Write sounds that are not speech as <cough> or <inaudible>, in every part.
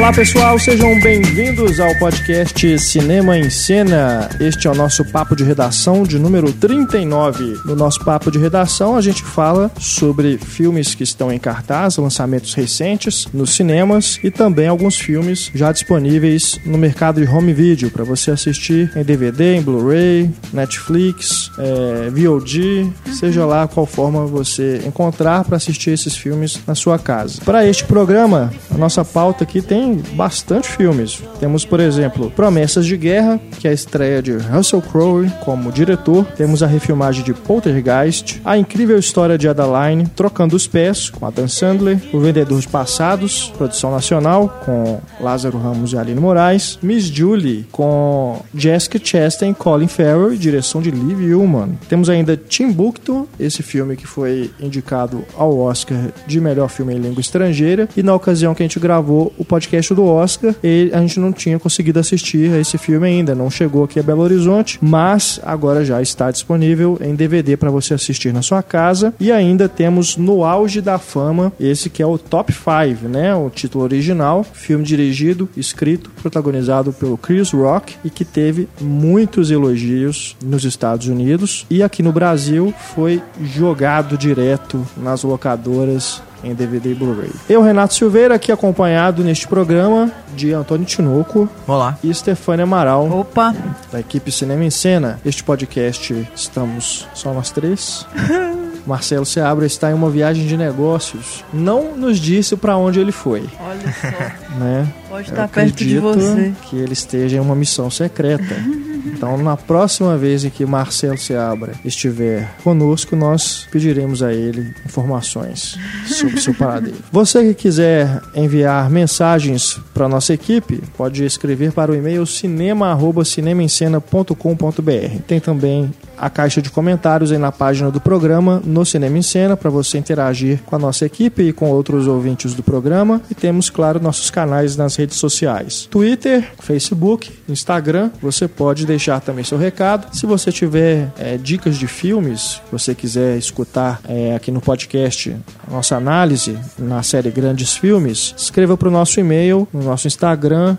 Olá pessoal, sejam bem-vindos ao podcast Cinema em Cena. Este é o nosso papo de redação de número 39. No nosso papo de redação, a gente fala sobre filmes que estão em cartaz, lançamentos recentes nos cinemas e também alguns filmes já disponíveis no mercado de home video para você assistir em DVD, em Blu-ray, Netflix, é, VOD, seja lá qual forma você encontrar para assistir esses filmes na sua casa. Para este programa, a nossa pauta aqui tem bastante filmes. Temos, por exemplo, Promessas de Guerra, que é a estreia de Russell Crowe como diretor. Temos a refilmagem de Poltergeist, A Incrível História de Adaline, Trocando os Pés, com Adam Sandler, O Vendedor de Passados, produção nacional, com Lázaro Ramos e Aline Moraes, Miss Julie, com Jessica Chastain, Colin Farrell direção de Liv Ullmann. Temos ainda Timbuktu, esse filme que foi indicado ao Oscar de melhor filme em língua estrangeira, e na ocasião que a gente gravou o podcast do Oscar, ele, a gente não tinha conseguido assistir a esse filme ainda, não chegou aqui a Belo Horizonte, mas agora já está disponível em DVD para você assistir na sua casa. E ainda temos No Auge da Fama, esse que é o Top 5, né? O título original, filme dirigido, escrito, protagonizado pelo Chris Rock e que teve muitos elogios nos Estados Unidos e aqui no Brasil foi jogado direto nas locadoras em DVD e Blu-ray. Eu, Renato Silveira, aqui acompanhado neste programa de Antônio Tinoco. Olá. E Stefânia Amaral. Opa! Da equipe Cinema em Cena. Este podcast estamos só nós três. <laughs> Marcelo Seabra está em uma viagem de negócios. Não nos disse para onde ele foi. Olha só. Né? Pode estar perto de você. Que ele esteja em uma missão secreta. <laughs> Então, na próxima vez em que Marcelo Seabra estiver conosco, nós pediremos a ele informações sobre seu paradeiro. Você que quiser enviar mensagens para nossa equipe, pode escrever para o e-mail cinema@cinemaencena.com.br. Tem também a caixa de comentários aí na página do programa no Cinema em Cena para você interagir com a nossa equipe e com outros ouvintes do programa. E temos, claro, nossos canais nas redes sociais: Twitter, Facebook, Instagram. Você pode deixar também seu recado. Se você tiver é, dicas de filmes, você quiser escutar é, aqui no podcast nossa análise na série Grandes Filmes, escreva para o nosso e-mail, no nosso Instagram.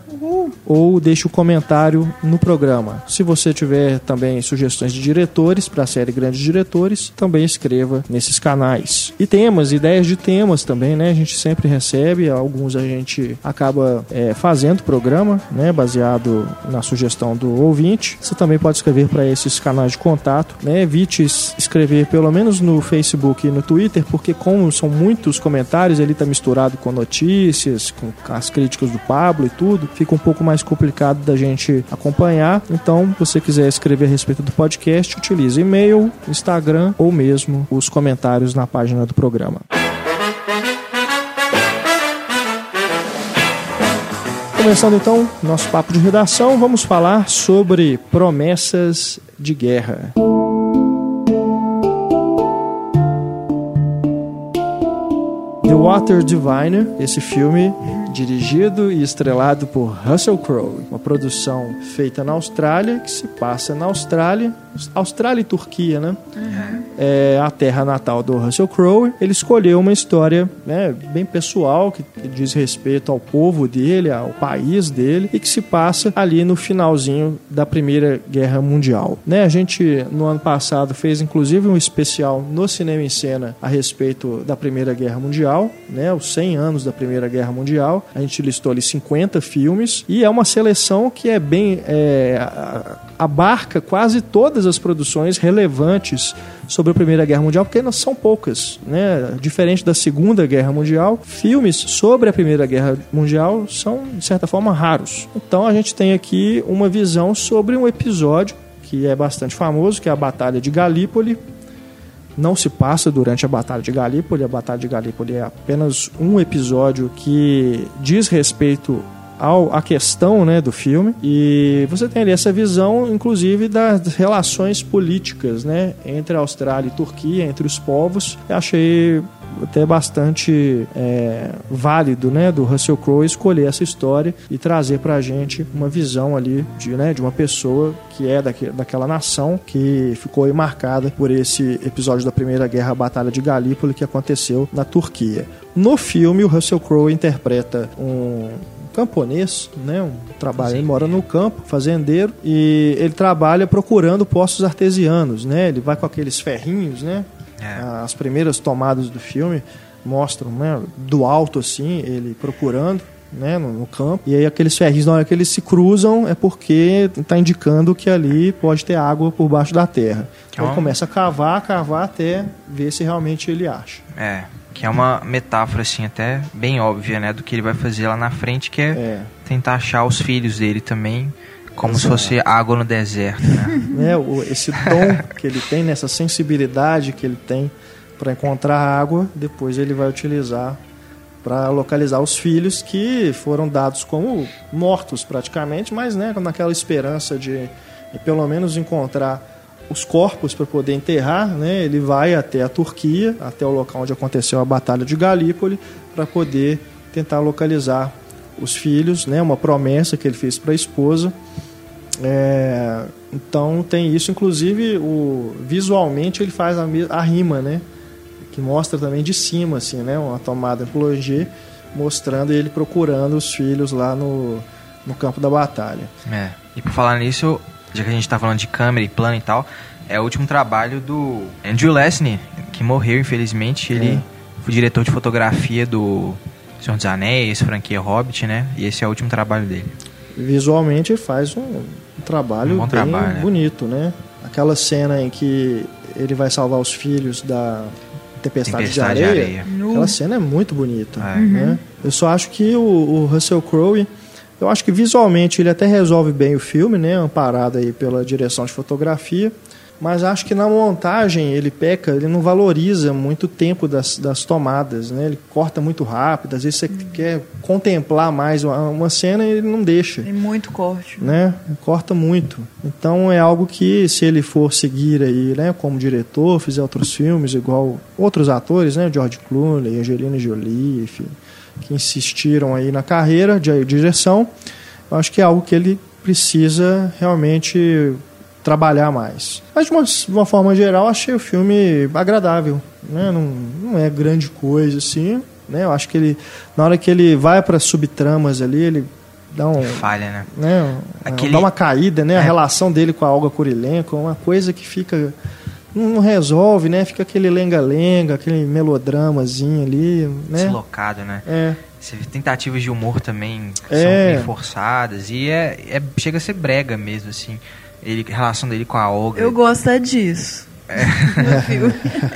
Ou deixe o um comentário no programa. Se você tiver também sugestões de diretores para a série Grandes Diretores, também escreva nesses canais. E temas, ideias de temas também, né? A gente sempre recebe, alguns a gente acaba é, fazendo programa, né? Baseado na sugestão do ouvinte. Você também pode escrever para esses canais de contato, né? Evite escrever pelo menos no Facebook e no Twitter, porque como são muitos comentários, ele está misturado com notícias, com as críticas do Pablo e tudo, fica um pouco mais complicado da gente acompanhar. Então, se você quiser escrever a respeito do podcast, utilize e-mail, Instagram ou mesmo os comentários na página do programa. Começando então nosso papo de redação, vamos falar sobre promessas de guerra. The Water Diviner, esse filme dirigido e estrelado por Russell Crowe, uma produção feita na Austrália, que se passa na Austrália, Austrália e Turquia, né? Uhum. É a terra natal do Russell Crowe. Ele escolheu uma história né, bem pessoal, que, que diz respeito ao povo dele, ao país dele, e que se passa ali no finalzinho da Primeira Guerra Mundial. Né? A gente, no ano passado, fez inclusive um especial no Cinema em Cena a respeito da Primeira Guerra Mundial, né? os 100 anos da Primeira Guerra Mundial. A gente listou ali 50 filmes, e é uma seleção que é bem... É, abarca quase todas as produções relevantes sobre a Primeira Guerra Mundial, porque não são poucas, né? Diferente da Segunda Guerra Mundial, filmes sobre a Primeira Guerra Mundial são de certa forma raros. Então a gente tem aqui uma visão sobre um episódio que é bastante famoso, que é a Batalha de Galípoli. Não se passa durante a Batalha de Galípoli, a Batalha de Galípoli é apenas um episódio que diz respeito ao, à questão né, do filme. E você tem ali essa visão, inclusive, das relações políticas né, entre a Austrália e Turquia, entre os povos. Eu achei até bastante é, válido né, do Russell Crowe escolher essa história e trazer para a gente uma visão ali de, né, de uma pessoa que é daque, daquela nação que ficou marcada por esse episódio da Primeira Guerra, a Batalha de Galípoli, que aconteceu na Turquia. No filme, o Russell Crowe interpreta um camponês, né? Um trabalho, ele mora no campo, fazendeiro, e ele trabalha procurando postos artesianos, né? Ele vai com aqueles ferrinhos, né? É. As primeiras tomadas do filme mostram, né, do alto assim, ele procurando, né, no, no campo. E aí aqueles ferrinhos, na hora que eles se cruzam, é porque está indicando que ali pode ter água por baixo da terra. Então é ele uma- começa a cavar, cavar até ver se realmente ele acha. É, que é uma metáfora, assim, até bem óbvia, né? Do que ele vai fazer lá na frente, que é, É. tentar achar os filhos dele também, como se Exato. fosse água no deserto, né? <laughs> o- esse dom que ele tem, nessa sensibilidade que ele tem para encontrar água, depois ele vai utilizar para localizar os filhos que foram dados como mortos praticamente, mas né, naquela esperança de, de pelo menos encontrar os corpos para poder enterrar, né, ele vai até a Turquia, até o local onde aconteceu a Batalha de Galípoli, para poder tentar localizar os filhos, né, uma promessa que ele fez para a esposa. É, então tem isso, inclusive o, visualmente ele faz a, a rima, né? Que mostra também de cima, assim, né? Uma tomada em plongé, mostrando ele procurando os filhos lá no, no campo da batalha. É. E por falar nisso, já que a gente tá falando de câmera e plano e tal, é o último trabalho do Andrew Lesney, que morreu, infelizmente. Ele É. foi diretor de fotografia do Senhor dos Anéis, franquia Hobbit, né? E esse é o último trabalho dele. Visualmente ele faz um, um trabalho Um bem trabalho, né? bonito, né? Aquela cena em que ele vai salvar os filhos da tempestade, Tempestade de areia. Nu. Aquela cena é muito bonita. É. né? Eu só acho que o, o Russell Crowe, eu acho que visualmente ele até resolve bem o filme, né? Amparado aí pela direção de fotografia. Mas acho que na montagem ele peca, ele não valoriza muito o tempo das, das tomadas, né? Ele corta muito rápido, às vezes você quer contemplar mais uma, uma cena e ele não deixa Tem muito corte. né? Corta muito. Então é algo que se ele for seguir aí, né, como diretor, fizer outros filmes igual outros atores, né, George Clooney, Angelina Jolie, enfim, que insistiram aí na carreira de direção, eu acho que é algo que ele precisa realmente trabalhar mais. Mas de uma, de uma forma geral, achei o filme agradável, né? Não, não é grande coisa assim, né? Eu acho que ele na hora que ele vai para subtramas ali, ele dá um Falha, né? né, Aquele- dá uma caída, né? A É. relação dele com a Olga Kurilenko é uma coisa que fica não resolve, né? Fica aquele lenga-lenga, aquele melodramazinho ali, né? Deslocado, né? É, Você vê tentativas de humor também que É. são bem forçadas. E é, é- chega a ser brega mesmo, assim. Ele, a relação dele com a Olga. Eu gosto é disso. É.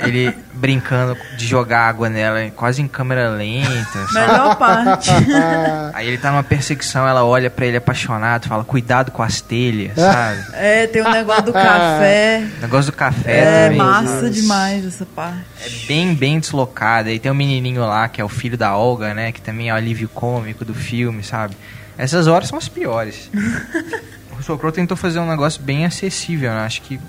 <laughs> Ele brincando de jogar água nela quase em câmera lenta. sabe? Melhor parte. <laughs> Aí ele tá numa perseguição, ela olha pra ele apaixonado, fala, cuidado com as telhas, sabe? É, tem o negócio do café. O <laughs> negócio do café É também. massa sabe? demais essa parte. É bem, bem deslocada. E tem um menininho lá, que é o filho da Olga, né? Que também é o alívio cômico do filme, sabe? Essas horas são as piores. O Russell Crowe tentou fazer um negócio bem acessível, né? Acho que...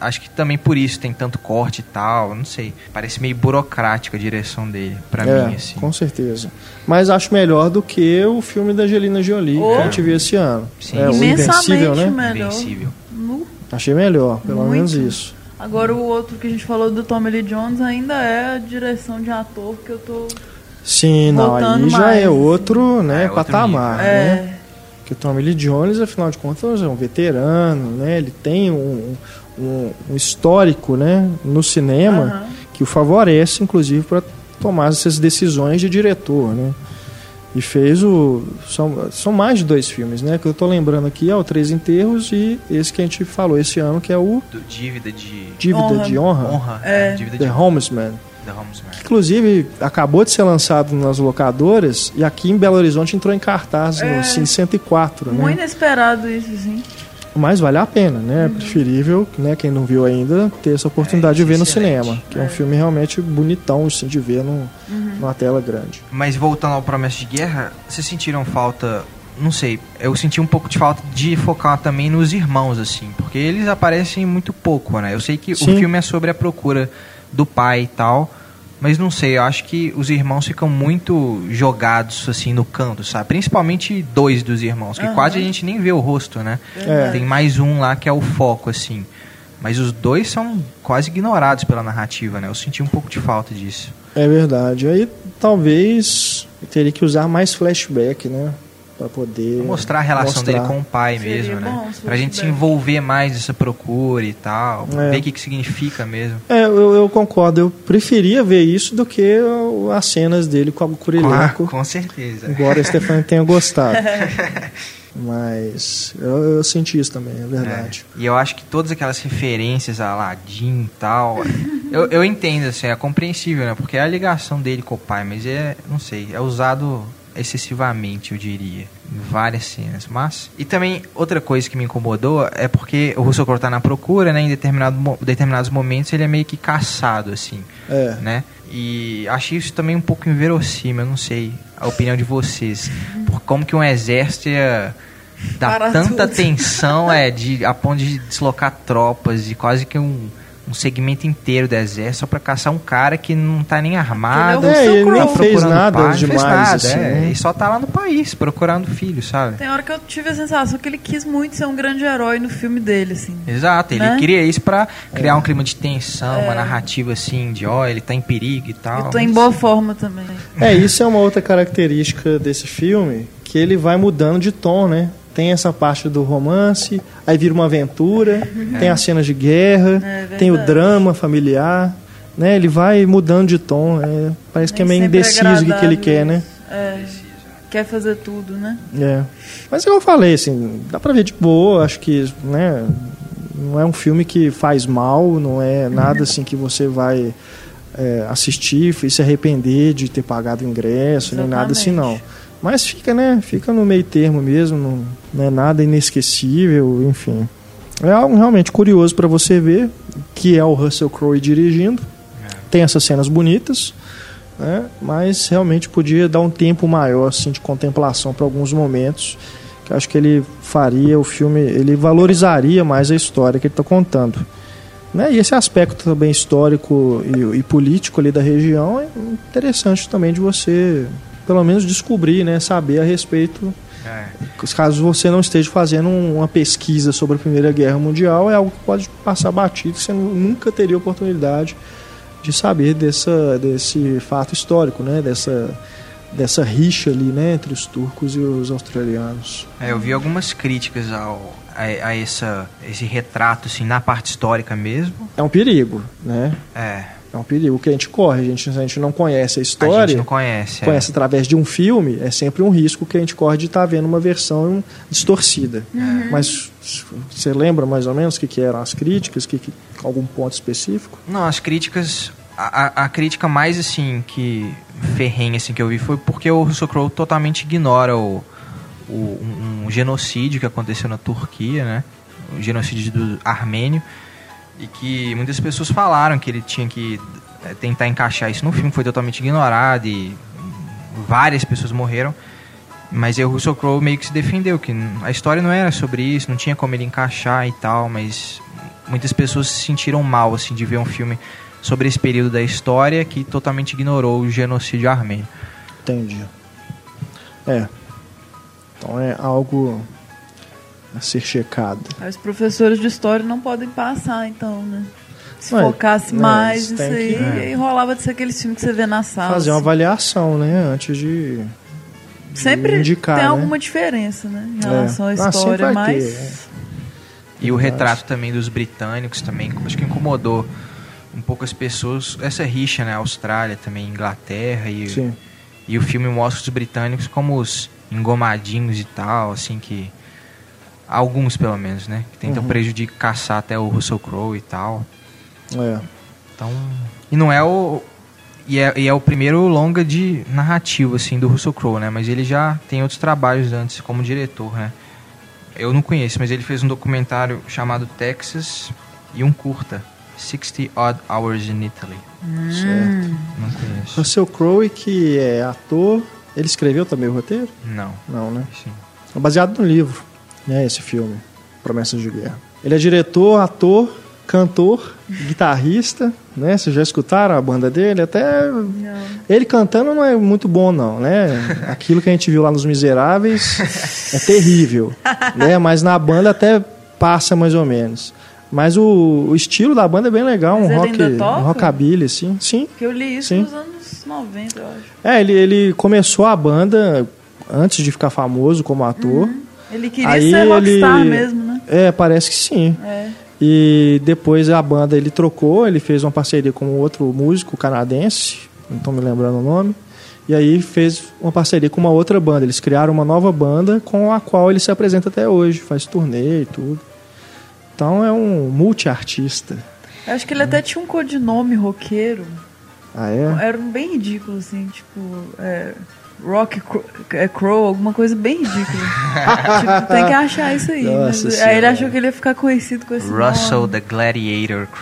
Acho que também por isso tem tanto corte e tal, não sei. Parece meio burocrático a direção dele, pra é, mim, assim. com certeza. Mas acho melhor do que o filme da Angelina Jolie Oh. que a gente viu esse ano. Sim. É, o Imensamente Invencível, né? melhor. Invencível. Nu. Achei melhor, pelo Muito. menos isso. Agora o outro que a gente falou do Tommy Lee Jones ainda é a direção de ator que eu tô. Sim, não, aí já mais, é outro, né, É, outro patamar, nível. né? É. Porque o Tommy Lee Jones, afinal de contas, é um veterano, né? Ele tem um, um, um histórico, né, no cinema Aham. que o favorece, inclusive, para tomar essas decisões de diretor, né? E fez o são, são mais de dois filmes, né? Que eu tô lembrando aqui é o Três Enterros e esse que a gente falou esse ano que é o Do dívida de... Dívida Honra. de Honra, Honra. É. Dívida The de Homesman. The Homesman. Que inclusive acabou de ser lançado nas locadoras e aqui em Belo Horizonte entrou em cartaz É. no Cine 104, né? Muito inesperado isso, sim. Mas vale a pena, né? É preferível, né, quem não viu ainda, ter essa oportunidade É, de ver no cinema. Que é. um É. filme realmente bonitão, assim, de ver no, numa tela grande. Mas voltando ao Promessa de Guerra, vocês sentiram falta. Não sei, eu senti um pouco de falta de focar também nos irmãos, assim, porque eles aparecem muito pouco, né? Eu sei que Sim. o filme é sobre a procura do pai e tal, mas não sei, eu acho que os irmãos ficam muito jogados, assim, no canto, sabe? Principalmente dois dos irmãos, que Aham. quase a gente nem vê o rosto, né? É. Tem mais um lá que é o foco, assim. Mas os dois são quase ignorados pela narrativa, né? Eu senti um pouco de falta disso. É verdade. Aí talvez teria que usar mais flashback, né? Pra poder Mostrar a relação mostrar. dele com o pai Seria mesmo, né? bom se Pra fosse gente se bem. envolver mais nessa procura e tal. É. Ver o que, que significa mesmo. É, eu, eu concordo. Eu preferia ver isso do que as cenas dele com o Com, Curileco. com certeza. Embora a Stefania tenha gostado. <laughs> Mas eu, eu senti isso também, é verdade. É. E eu acho que todas aquelas referências a Aladdin e tal, eu, eu entendo, assim, é compreensível, né? Porque é a ligação dele com o pai, mas é, não sei, é usado excessivamente, eu diria, em várias cenas. Mas, e também, outra coisa que me incomodou é porque o Russell Crowe tá na procura, né? Em determinado, determinados momentos ele é meio que caçado, assim, É. né? E achei isso também um pouco inverossímil, eu não sei a opinião de vocês. Por como que um exército ia dar Para tanta tudo. tensão é, de, a ponto de deslocar tropas e quase que um, um segmento inteiro do exército só pra caçar um cara que não tá nem armado. Ele É, ele nem Crowe. fez procurando nada pai, não fez demais, nada, assim, é, né? E só tá lá no país, procurando filho, sabe? Tem hora que eu tive a sensação que ele quis muito ser um grande herói no filme dele, assim. Exato, ele Né? queria isso pra criar É. um clima de tensão, uma narrativa assim, de ó, ele tá em perigo e tal. Eu tô em boa forma também. É, isso é uma outra característica desse filme, que ele vai mudando de tom, né? Tem essa parte do romance, aí vira uma aventura, tem as cenas de guerra, É tem o drama familiar, né? Ele vai mudando de tom, é, parece que é meio indeciso o que, ele quer, né? É, quer fazer tudo, né? É. Mas eu falei, assim, dá pra ver de boa, acho que, né, não é um filme que faz mal, não é nada assim que você vai é, assistir e se arrepender de ter pagado o ingresso, nem nada assim não. Mas fica, né, fica no meio termo mesmo, não, não é nada inesquecível, enfim. É algo realmente curioso pra você ver, que é o Russell Crowe dirigindo. Tem essas cenas bonitas, né? Mas realmente podia dar um tempo maior assim de contemplação para alguns momentos, que acho que ele faria o filme, ele valorizaria mais a história que ele está contando. Né? E esse aspecto também histórico e, e político ali da região é interessante também de você, pelo menos descobrir, né, saber a respeito É. caso você não esteja fazendo um- uma pesquisa sobre a Primeira Guerra Mundial, é algo que pode passar batido, você nu- nunca teria oportunidade de saber dessa, desse fato histórico, né? dessa, dessa rixa ali né? entre os turcos e os australianos. É, eu vi algumas críticas ao, a, a essa, esse retrato, assim, na parte histórica mesmo. É um perigo, né? É, É um perigo que a gente corre, a gente, se a gente não conhece a a história, gente não conhece. é. conhece através de um filme, é sempre um risco que a gente corre de estar vendo uma versão distorcida. Mas você lembra mais ou menos o que, que eram as críticas, que, que- algum ponto específico? Não, as críticas. A, a- a crítica mais assim que ferrenha assim que eu vi foi porque o Russell Crowe totalmente ignora o, o- um, um genocídio que aconteceu na Turquia, né? O genocídio do armênio e que muitas pessoas falaram que ele tinha que eh, tentar encaixar isso no filme, foi totalmente ignorado e várias pessoas morreram. Mas aí o Russell Crowe meio que se defendeu, que a história não era sobre isso, não tinha como ele encaixar e tal, mas muitas pessoas se sentiram mal, assim, de ver um filme sobre esse período da história que totalmente ignorou o genocídio armênio. Entendi. É. Então é algo a ser checado. Aí os professores de história não podem passar, então, né? Se Ué, focasse é, mais nisso aí, que- aí rolava de ser aquele filme que você vê na sala. Fazer uma assim. avaliação, né? Antes de. Sempre indicar, tem né? alguma diferença, né? Em É. relação à Ah, história, vai mas. ter, é. E o retrato também dos britânicos também, acho que incomodou um pouco as pessoas, essa rixa, né, Austrália também, Inglaterra e Sim. E o filme mostra os britânicos como os engomadinhos e tal, assim que. Alguns, pelo menos, né? Que tentam Uhum. prejudicar, caçar até o Russell Crowe e tal. É. Então. E não é o. E é, e é o primeiro longa de narrativo, assim, do Russell Crowe, né? Mas ele já tem outros trabalhos antes como diretor, né? Eu não conheço, mas ele fez um documentário chamado Texas e um curta, 60 Odd Hours in Italy. Certo. Não conheço. Russell Crowe, que é ator, ele escreveu também o roteiro? Não. Não, né? Sim. É baseado no livro, né? Esse filme, Promessas de Guerra. Ele é diretor, ator, cantor, guitarrista, né? Vocês já escutaram a banda dele? Até Não. ele cantando não é muito bom não, né? <laughs> Aquilo que a gente viu lá nos Miseráveis <laughs> é terrível, né? Mas na banda até passa mais ou menos. Mas o, o estilo da banda é bem legal, um Mas ele rock, um rockabilly assim. Sim. Porque eu li isso Sim. nos anos 90, eu acho. É, ele, ele começou a banda antes de ficar famoso como ator. Ele queria Aí ser rockstar ele- mesmo, né? É, parece que sim. É. E depois a banda ele trocou, ele fez uma parceria com outro músico canadense, não estou me lembrando o nome. E aí fez uma parceria com uma outra banda. Eles criaram uma nova banda com a qual ele se apresenta até hoje, faz turnê e tudo. Então é um multiartista. Eu acho que ele até tinha um codinome roqueiro. Ah, é? Era um bem ridículo, assim, tipo. É, Rock é, Crow, alguma coisa bem ridícula. <laughs> tipo, tem que achar isso aí. Nossa mas- aí ele achou que ele ia ficar conhecido com esse Russell nome. the Gladiator. <laughs>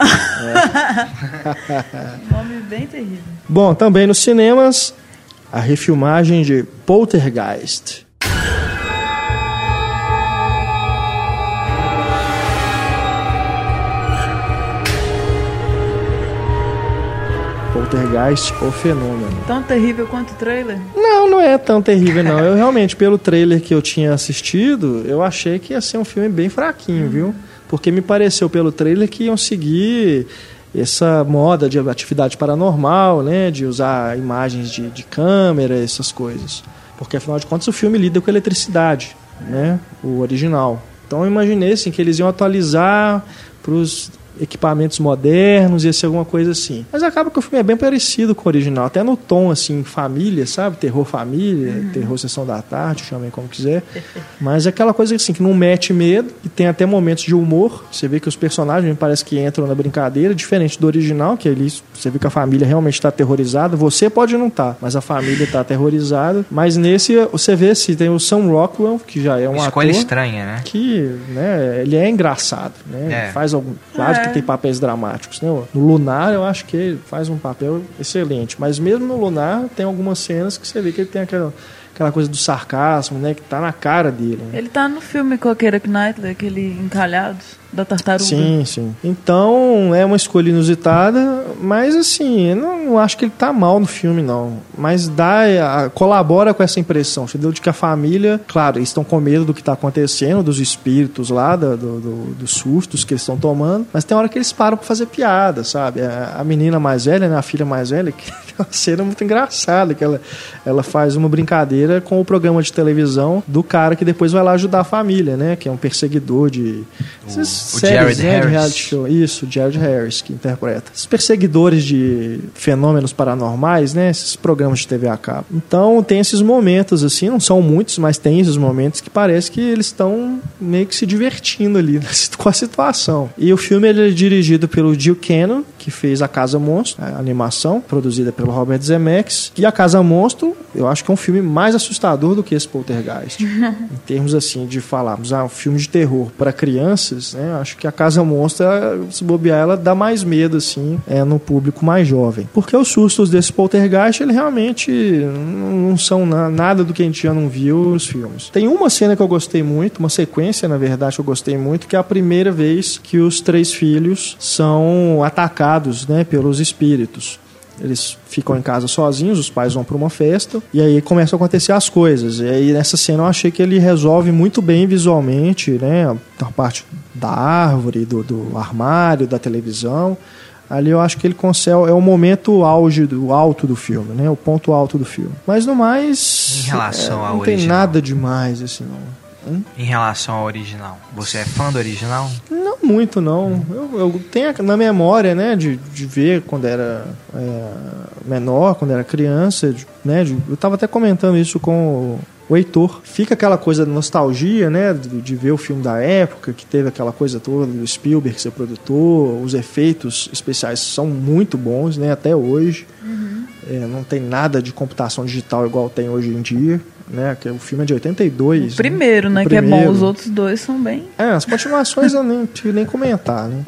nome bem terrível. Bom, também nos cinemas, a refilmagem de Poltergeist. Poltergeist, o fenômeno. Tão terrível quanto o trailer? Não, não é tão terrível, não. Eu realmente, pelo trailer que eu tinha assistido, eu achei que ia ser um filme bem fraquinho, viu? Porque me pareceu pelo trailer que iam seguir essa moda de atividade paranormal, né? De usar imagens de, de câmera, essas coisas. Porque afinal de contas o filme lida com eletricidade, né? O original. Então eu imaginei assim, que eles iam atualizar para os equipamentos modernos, ia ser alguma coisa assim. Mas acaba que o filme é bem parecido com o original, até no tom assim, família, sabe? Terror família, terror sessão da tarde, chamem como quiser. Mas é aquela coisa assim que não mete medo, e tem até momentos de humor. Você vê que os personagens parece que entram na brincadeira, diferente do original, que ali você vê que a família realmente está aterrorizada. Você pode não estar, mas a família está aterrorizada. Mas nesse você vê se tem o Sam Rockwell, que já é um Escolha ator estranha, né? que né, ele é engraçado, né? É. Faz algum, claro É. que tem papéis dramáticos, né? No Lunar eu acho que ele faz um papel excelente, mas mesmo no Lunar tem algumas cenas que você vê que ele tem aquela, aquela coisa do sarcasmo, né? Que tá na cara dele. né? Ele tá no filme com a Keira Knightley, aquele encalhado da tartaruga. Sim, sim. Então é uma escolha inusitada, mas assim, eu não, não acho que ele tá mal no filme, não. Mas dá, a- colabora com essa impressão, entendeu? De que a família, claro, eles estão com medo do que tá acontecendo, dos espíritos lá, da- do, do- dos sustos que eles estão tomando, mas tem hora que eles param pra fazer piada, sabe? A, a menina mais velha, né, a filha mais velha, que <laughs> é uma cena muito engraçada, que ela, ela faz uma brincadeira com o programa de televisão do cara que depois vai lá ajudar a família, né? Que é um perseguidor de. essas o séries, Jared né, de Harris. reality show. Isso, Jared Harris, que interpreta. Esses perseguidores de fenômenos paranormais, né? Esses programas de TV a cabo. Então tem esses momentos, assim, não são muitos, mas tem esses momentos que parece que eles estão meio que se divertindo ali <laughs> com a situação. E o filme ele é dirigido pelo Jill Cannon, que fez A Casa Monstro, a animação, produzida pelo Robert Zemeckis. E A Casa Monstro, eu acho que é um filme mais assustador do que esse Poltergeist. <laughs> em termos assim de falarmos, ah, um filme de terror para crianças, né? Acho que a Casa Monstro, ela, se bobear, ela dá mais medo assim, é no público mais jovem. Porque os sustos desse Poltergeist, ele realmente não não são na- nada do que a gente já não viu nos filmes. Tem uma cena que eu gostei muito, uma sequência, na verdade, que eu gostei muito, que é a primeira vez que os três filhos são atacados, né, pelos espíritos. Eles ficam em casa sozinhos, os pais vão para uma festa e aí começam a acontecer as coisas. E aí nessa cena eu achei que ele resolve muito bem visualmente, né? A parte da árvore, do, do armário, da televisão. Ali eu acho que ele consegue é o momento auge do alto do filme, né? O ponto alto do filme. Mas no mais Em relação é, ao não tem original. nada demais assim, não. Em relação ao original. Você é fã do original? Não muito, não. Eu, eu tenho na memória, né, de, de ver quando era é, menor, quando era criança, de- né, de- eu estava até comentando isso com o, Heitor. Fica aquela coisa de nostalgia, né, de, de ver o filme da época, que teve aquela coisa toda do Spielberg ser produtor, os efeitos especiais são muito bons, né, até hoje. É, não tem nada de computação digital igual tem hoje em dia, né, que o filme é de 82. O primeiro, né? O Que é bom. primeiro. Os outros dois são bem. É, as continuações eu nem tive nem comentar, né?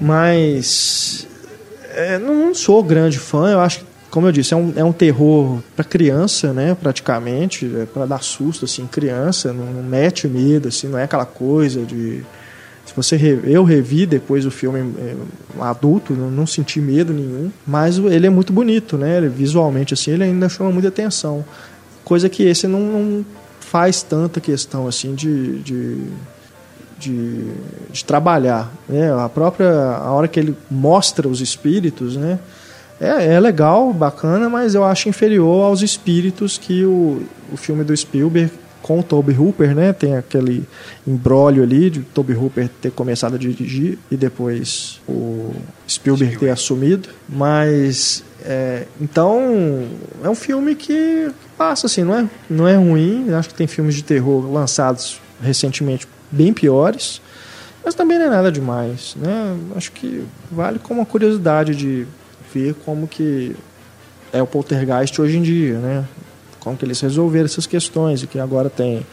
Mas é, não sou grande fã, eu acho que, como eu disse, é um, é um terror para criança, né? Praticamente, é para dar susto, assim, criança, não, não mete medo, assim, não é aquela coisa de. Se você eu revi depois o filme é, adulto, não, não senti medo nenhum, mas ele é muito bonito, né? Visualmente assim, ele ainda chama muita atenção, coisa que esse não, não faz tanta questão assim de, de de, de trabalhar. Né? A própria a hora que ele mostra os espíritos, né? É, é legal, bacana, mas eu acho inferior aos espíritos que o, o filme do Spielberg com o Toby Hooper, né? Tem aquele embrólio ali de Toby Hooper ter começado a dirigir e depois o Spielberg ter assumido. Mas é, então é um filme que passa assim, não é, não é ruim. Acho que tem filmes de terror lançados recentemente bem piores, mas também não é nada demais, né? Acho que vale como uma curiosidade de ver como que é o poltergeist hoje em dia, né? como que eles resolveram essas questões, e que agora tem,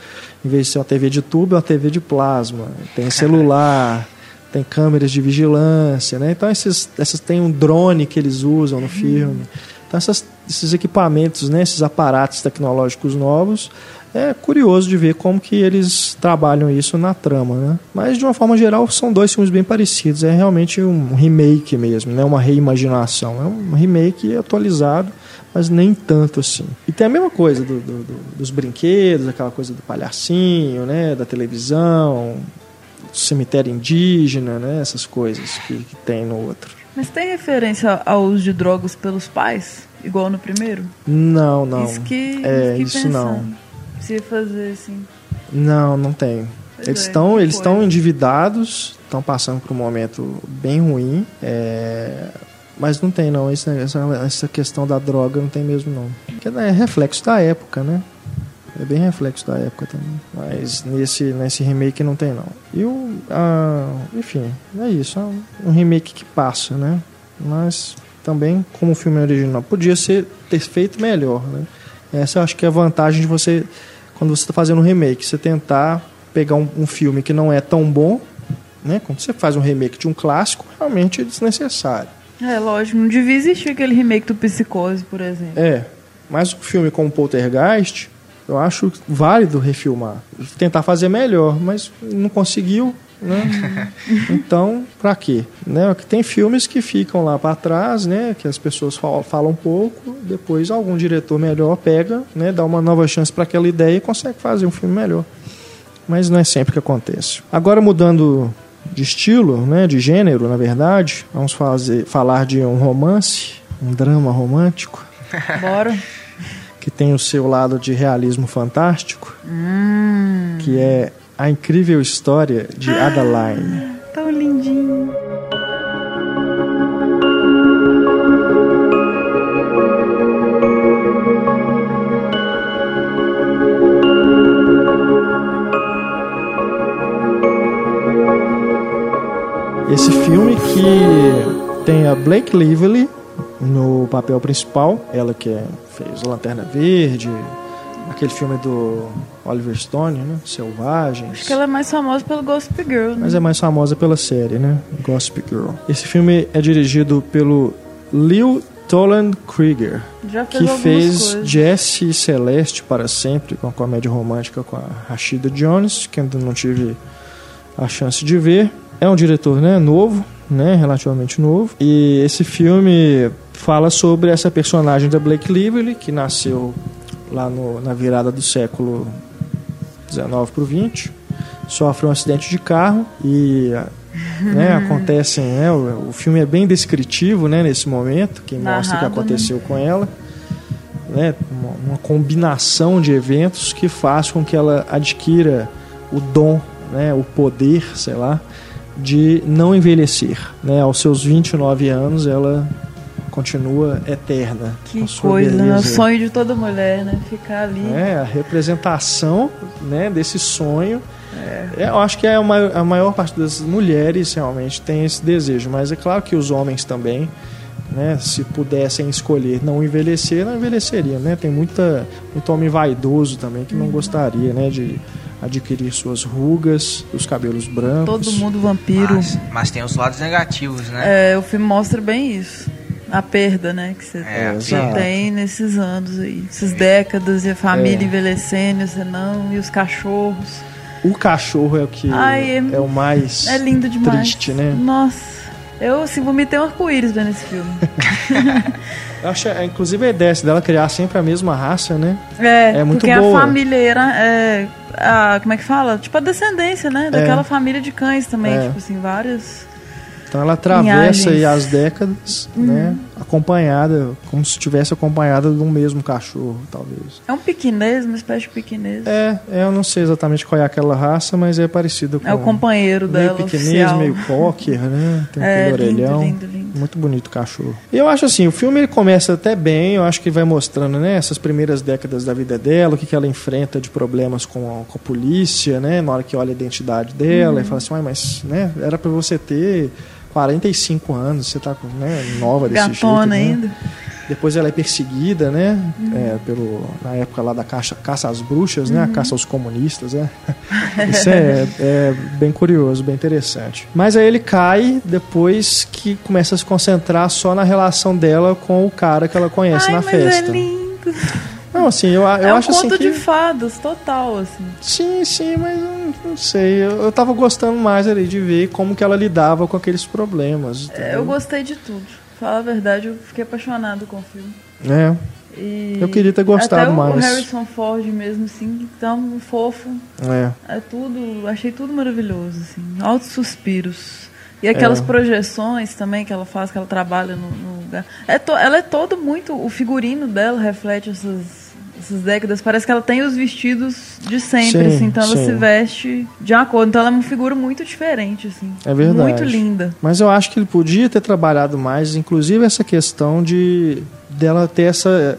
em vez de ser uma TV de tubo, é uma TV de plasma, tem celular, tem câmeras de vigilância, né? Então esses, essas tem um drone que eles usam no filme. Então essas, esses equipamentos, né, esses aparatos tecnológicos novos, é curioso de ver como que eles trabalham isso na trama, né? Mas de uma forma geral são dois filmes bem parecidos, é realmente um remake mesmo, né? Uma reimaginação, é um remake atualizado mas nem tanto assim. E tem a mesma coisa do, do, do, dos brinquedos, aquela coisa do palhacinho, né, da televisão, cemitério indígena, né, essas coisas que, que tem no outro. Mas tem referência ao uso de drogas pelos pais, igual no primeiro? Não, não. Isso que, é, isso, que isso não. Se fazer assim. Não, não tem. Pois Eles é, estão que eles estão endividados, estão passando por um momento bem ruim. é, mas não tem não, essa, essa questão da droga não tem mesmo não. Porque é reflexo da época, né? É bem reflexo da época também. Mas nesse, nesse remake não tem não. E o. ah, enfim, é isso. É um- remake que passa, né? Mas também, como o filme original, podia ser, ter feito melhor, né? Essa eu acho que é a vantagem de você, quando você está fazendo um remake, você tentar pegar um, um filme que não é tão bom, né? Quando você faz um remake de um clássico, realmente é desnecessário. É, lógico, não devia existir aquele remake do Psicose, por exemplo. É, mas um filme como Poltergeist, eu acho válido refilmar. Tentar fazer melhor, mas não conseguiu, né? <laughs> então, pra quê? Né? Tem filmes que ficam lá para trás, né? Que as pessoas fal- falam um pouco, depois algum diretor melhor pega, né? Dá uma nova chance para aquela ideia e consegue fazer um filme melhor. Mas não é sempre que acontece. Agora mudando de estilo, né, de gênero, na verdade, vamos fazer, falar de um romance, um drama romântico Bora. <laughs> que tem o seu lado de realismo fantástico, Hum, que é a incrível história de Adaline. tão lindinho. Esse filme que tem a Blake Lively no papel principal, ela que é- fez Lanterna Verde, aquele filme do Oliver Stone, né? Selvagens. Acho que ela é mais famosa pelo Gossip Girl, né? Mas é mais famosa pela série, né? Gossip Girl. Esse filme é dirigido pelo Leo Toland Krieger, fez que fez coisas. Jesse e Celeste para sempre, com a comédia romântica com a Rashida Jones, que ainda não tive a chance de ver. É um diretor né, novo, né, relativamente novo. E esse filme fala sobre essa personagem da Blake Lively, que nasceu lá no- na virada do século 19 para o 20. Sofre um acidente de carro e <laughs> né, acontecem. Né, o, o filme é bem descritivo né, nesse momento, que mostra o que Narrado, aconteceu com ela. Né, uma, uma combinação de eventos que faz com que ela adquira o dom, né, o poder, sei lá, de não envelhecer. Né? Aos seus 29 anos, ela continua eterna. com Que sua coisa, né? O beleza. sonho de toda mulher, né? Ficar ali. É, a representação né, desse sonho. É, eu acho que é a maior, a maior parte das mulheres realmente tem esse desejo, mas é claro que os homens também, né, se pudessem escolher não envelhecer, não envelheceriam. Né? Tem muita, muito homem vaidoso também que não gostaria né, de adquirir suas rugas, os cabelos brancos. Todo mundo vampiro. Mas, mas tem os lados negativos, né? É, o filme mostra bem isso. A perda, né? Que você É, tem nesses anos aí. Essas décadas e a família É. envelhecendo, você não, e os cachorros. O cachorro é o que Ai, é- é o mais É lindo demais. triste, né? Nossa. Eu, assim, vomitei um arco-íris vendo esse filme. <laughs> Acho, é, inclusive a ideia dela criar sempre a mesma raça, né? É, É muito porque boa. a família era. É, a, como é que fala? Tipo a descendência, né? Daquela família de cães também. É. Tipo assim, vários. Então ela atravessa as décadas, né? Acompanhada, como se estivesse acompanhada de um mesmo cachorro, talvez. É um piquinês, uma espécie de piquinês. É, é, eu não sei exatamente qual é aquela raça, mas é parecido com É o companheiro meio dela pequenês, oficial. meio cocker, né? Tem <laughs> É, aquele orelhão. lindo, lindo. Muito bonito o cachorro. E eu acho assim, o filme ele começa até bem, eu acho que vai mostrando, né, essas primeiras décadas da vida dela, o que, que ela enfrenta de problemas com a, com a polícia, né, na hora que olha a identidade dela Uhum. e fala assim, "Uai, mas, né, era pra você ter 45 anos, você tá, né, nova desse Gatona jeito, né? ainda. Depois ela é perseguida, né? É, pelo, na época lá da caça, caça às bruxas, né? A caça aos comunistas, né? <laughs> Isso é, é bem curioso, bem interessante. Mas aí ele cai depois que começa a se concentrar só na relação dela com o cara que ela conhece Ai, na mas festa. é lindo. Não, assim, eu, eu é um acho assim conto que... de fadas, total, assim. Sim, sim, mas não, não sei. Eu, eu tava gostando mais ali de ver como que ela lidava com aqueles problemas. É? Eu gostei de tudo. Falar a verdade, eu fiquei apaixonado com o filme. É, E Eu queria ter gostado até mais. o Harrison Ford mesmo, assim, tão fofo. é. É tudo, achei tudo maravilhoso, assim. Altos suspiros. E aquelas É. projeções também que ela faz, que ela trabalha no, no lugar. É to- ela é todo muito. O figurino dela reflete essas, essas décadas. Parece que ela tem os vestidos de sempre, Sim, assim. Então ela sim. se veste de acordo. Então ela é uma figura muito diferente, assim. É verdade. Muito linda. Mas eu acho que ele podia ter trabalhado mais, inclusive essa questão de dela ter essa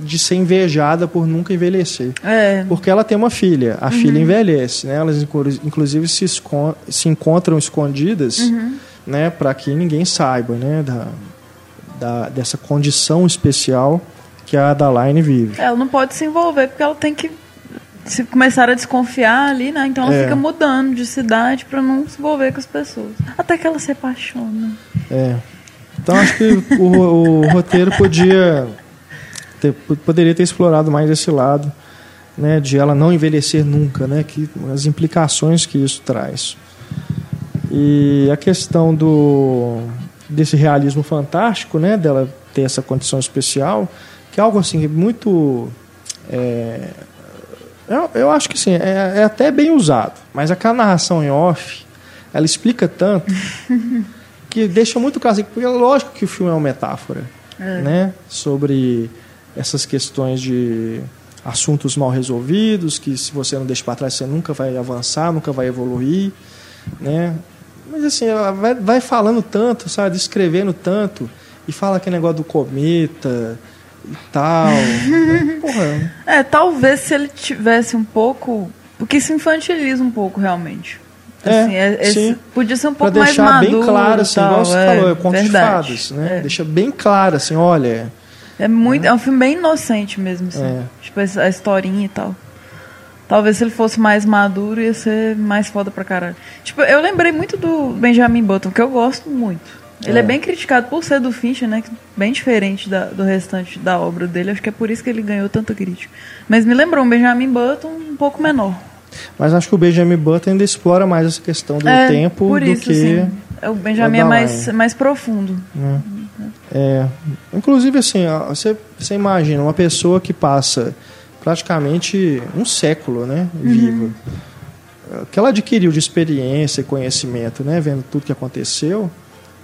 de ser invejada por nunca envelhecer. É. Porque ela tem uma filha, a filha envelhece, né? Elas inclu- inclusive se, escon- se encontram escondidas, né, para que ninguém saiba, né, da, da dessa condição especial que a Adaline vive. Ela não pode se envolver porque ela tem que se começar a desconfiar ali, né? Então ela É. fica mudando de cidade pra não se envolver com as pessoas. Até que ela se apaixona. É. Então acho que o, o roteiro podia ter, poderia ter explorado mais esse lado, né, de ela não envelhecer nunca, né, que as implicações que isso traz. E a questão do desse realismo fantástico, né, dela ter essa condição especial, que é algo assim muito é, eu, eu acho que sim, é, é até bem usado, mas aquela narração em off, ela explica tanto <laughs> que deixa muito claro, assim, porque é lógico que o filme é uma metáfora, né, sobre essas questões de assuntos mal resolvidos, que se você não deixa para trás você nunca vai avançar, nunca vai evoluir, né? Mas assim, ela vai, vai falando tanto, sabe, descrevendo tanto e fala aquele negócio do cometa tal. <laughs> Porra, É, talvez se ele tivesse um pouco. Porque isso infantiliza um pouco, realmente. É, Assim, é- esse- podia ser um Pra pouco mais deixar maduro. bem claro, assim, tal, igual você é, falou, é conto de verdade. fadas, né? É. Deixa bem claro, assim, olha, É, muito, é um filme bem inocente mesmo, assim. É. Tipo, a historinha e tal. Talvez se ele fosse mais maduro, ia ser mais foda pra caralho. Tipo, eu lembrei muito do Benjamin Button, que eu gosto muito. Ele é, É. bem criticado por ser do Fincher, né? Bem diferente da- do restante da obra dele. Acho que é por isso que ele ganhou tanta crítica. Mas me lembrou um Benjamin Button um pouco menor. mas acho que o Benjamin Button ainda explora mais essa questão do é, tempo por do isso, que assim, é, o Benjamin é mais, mais profundo. né? É, inclusive assim, ó, você, você imagina uma pessoa que passa praticamente um século, né, viva, eh, que ela adquiriu de experiência e conhecimento, né, vendo tudo que aconteceu,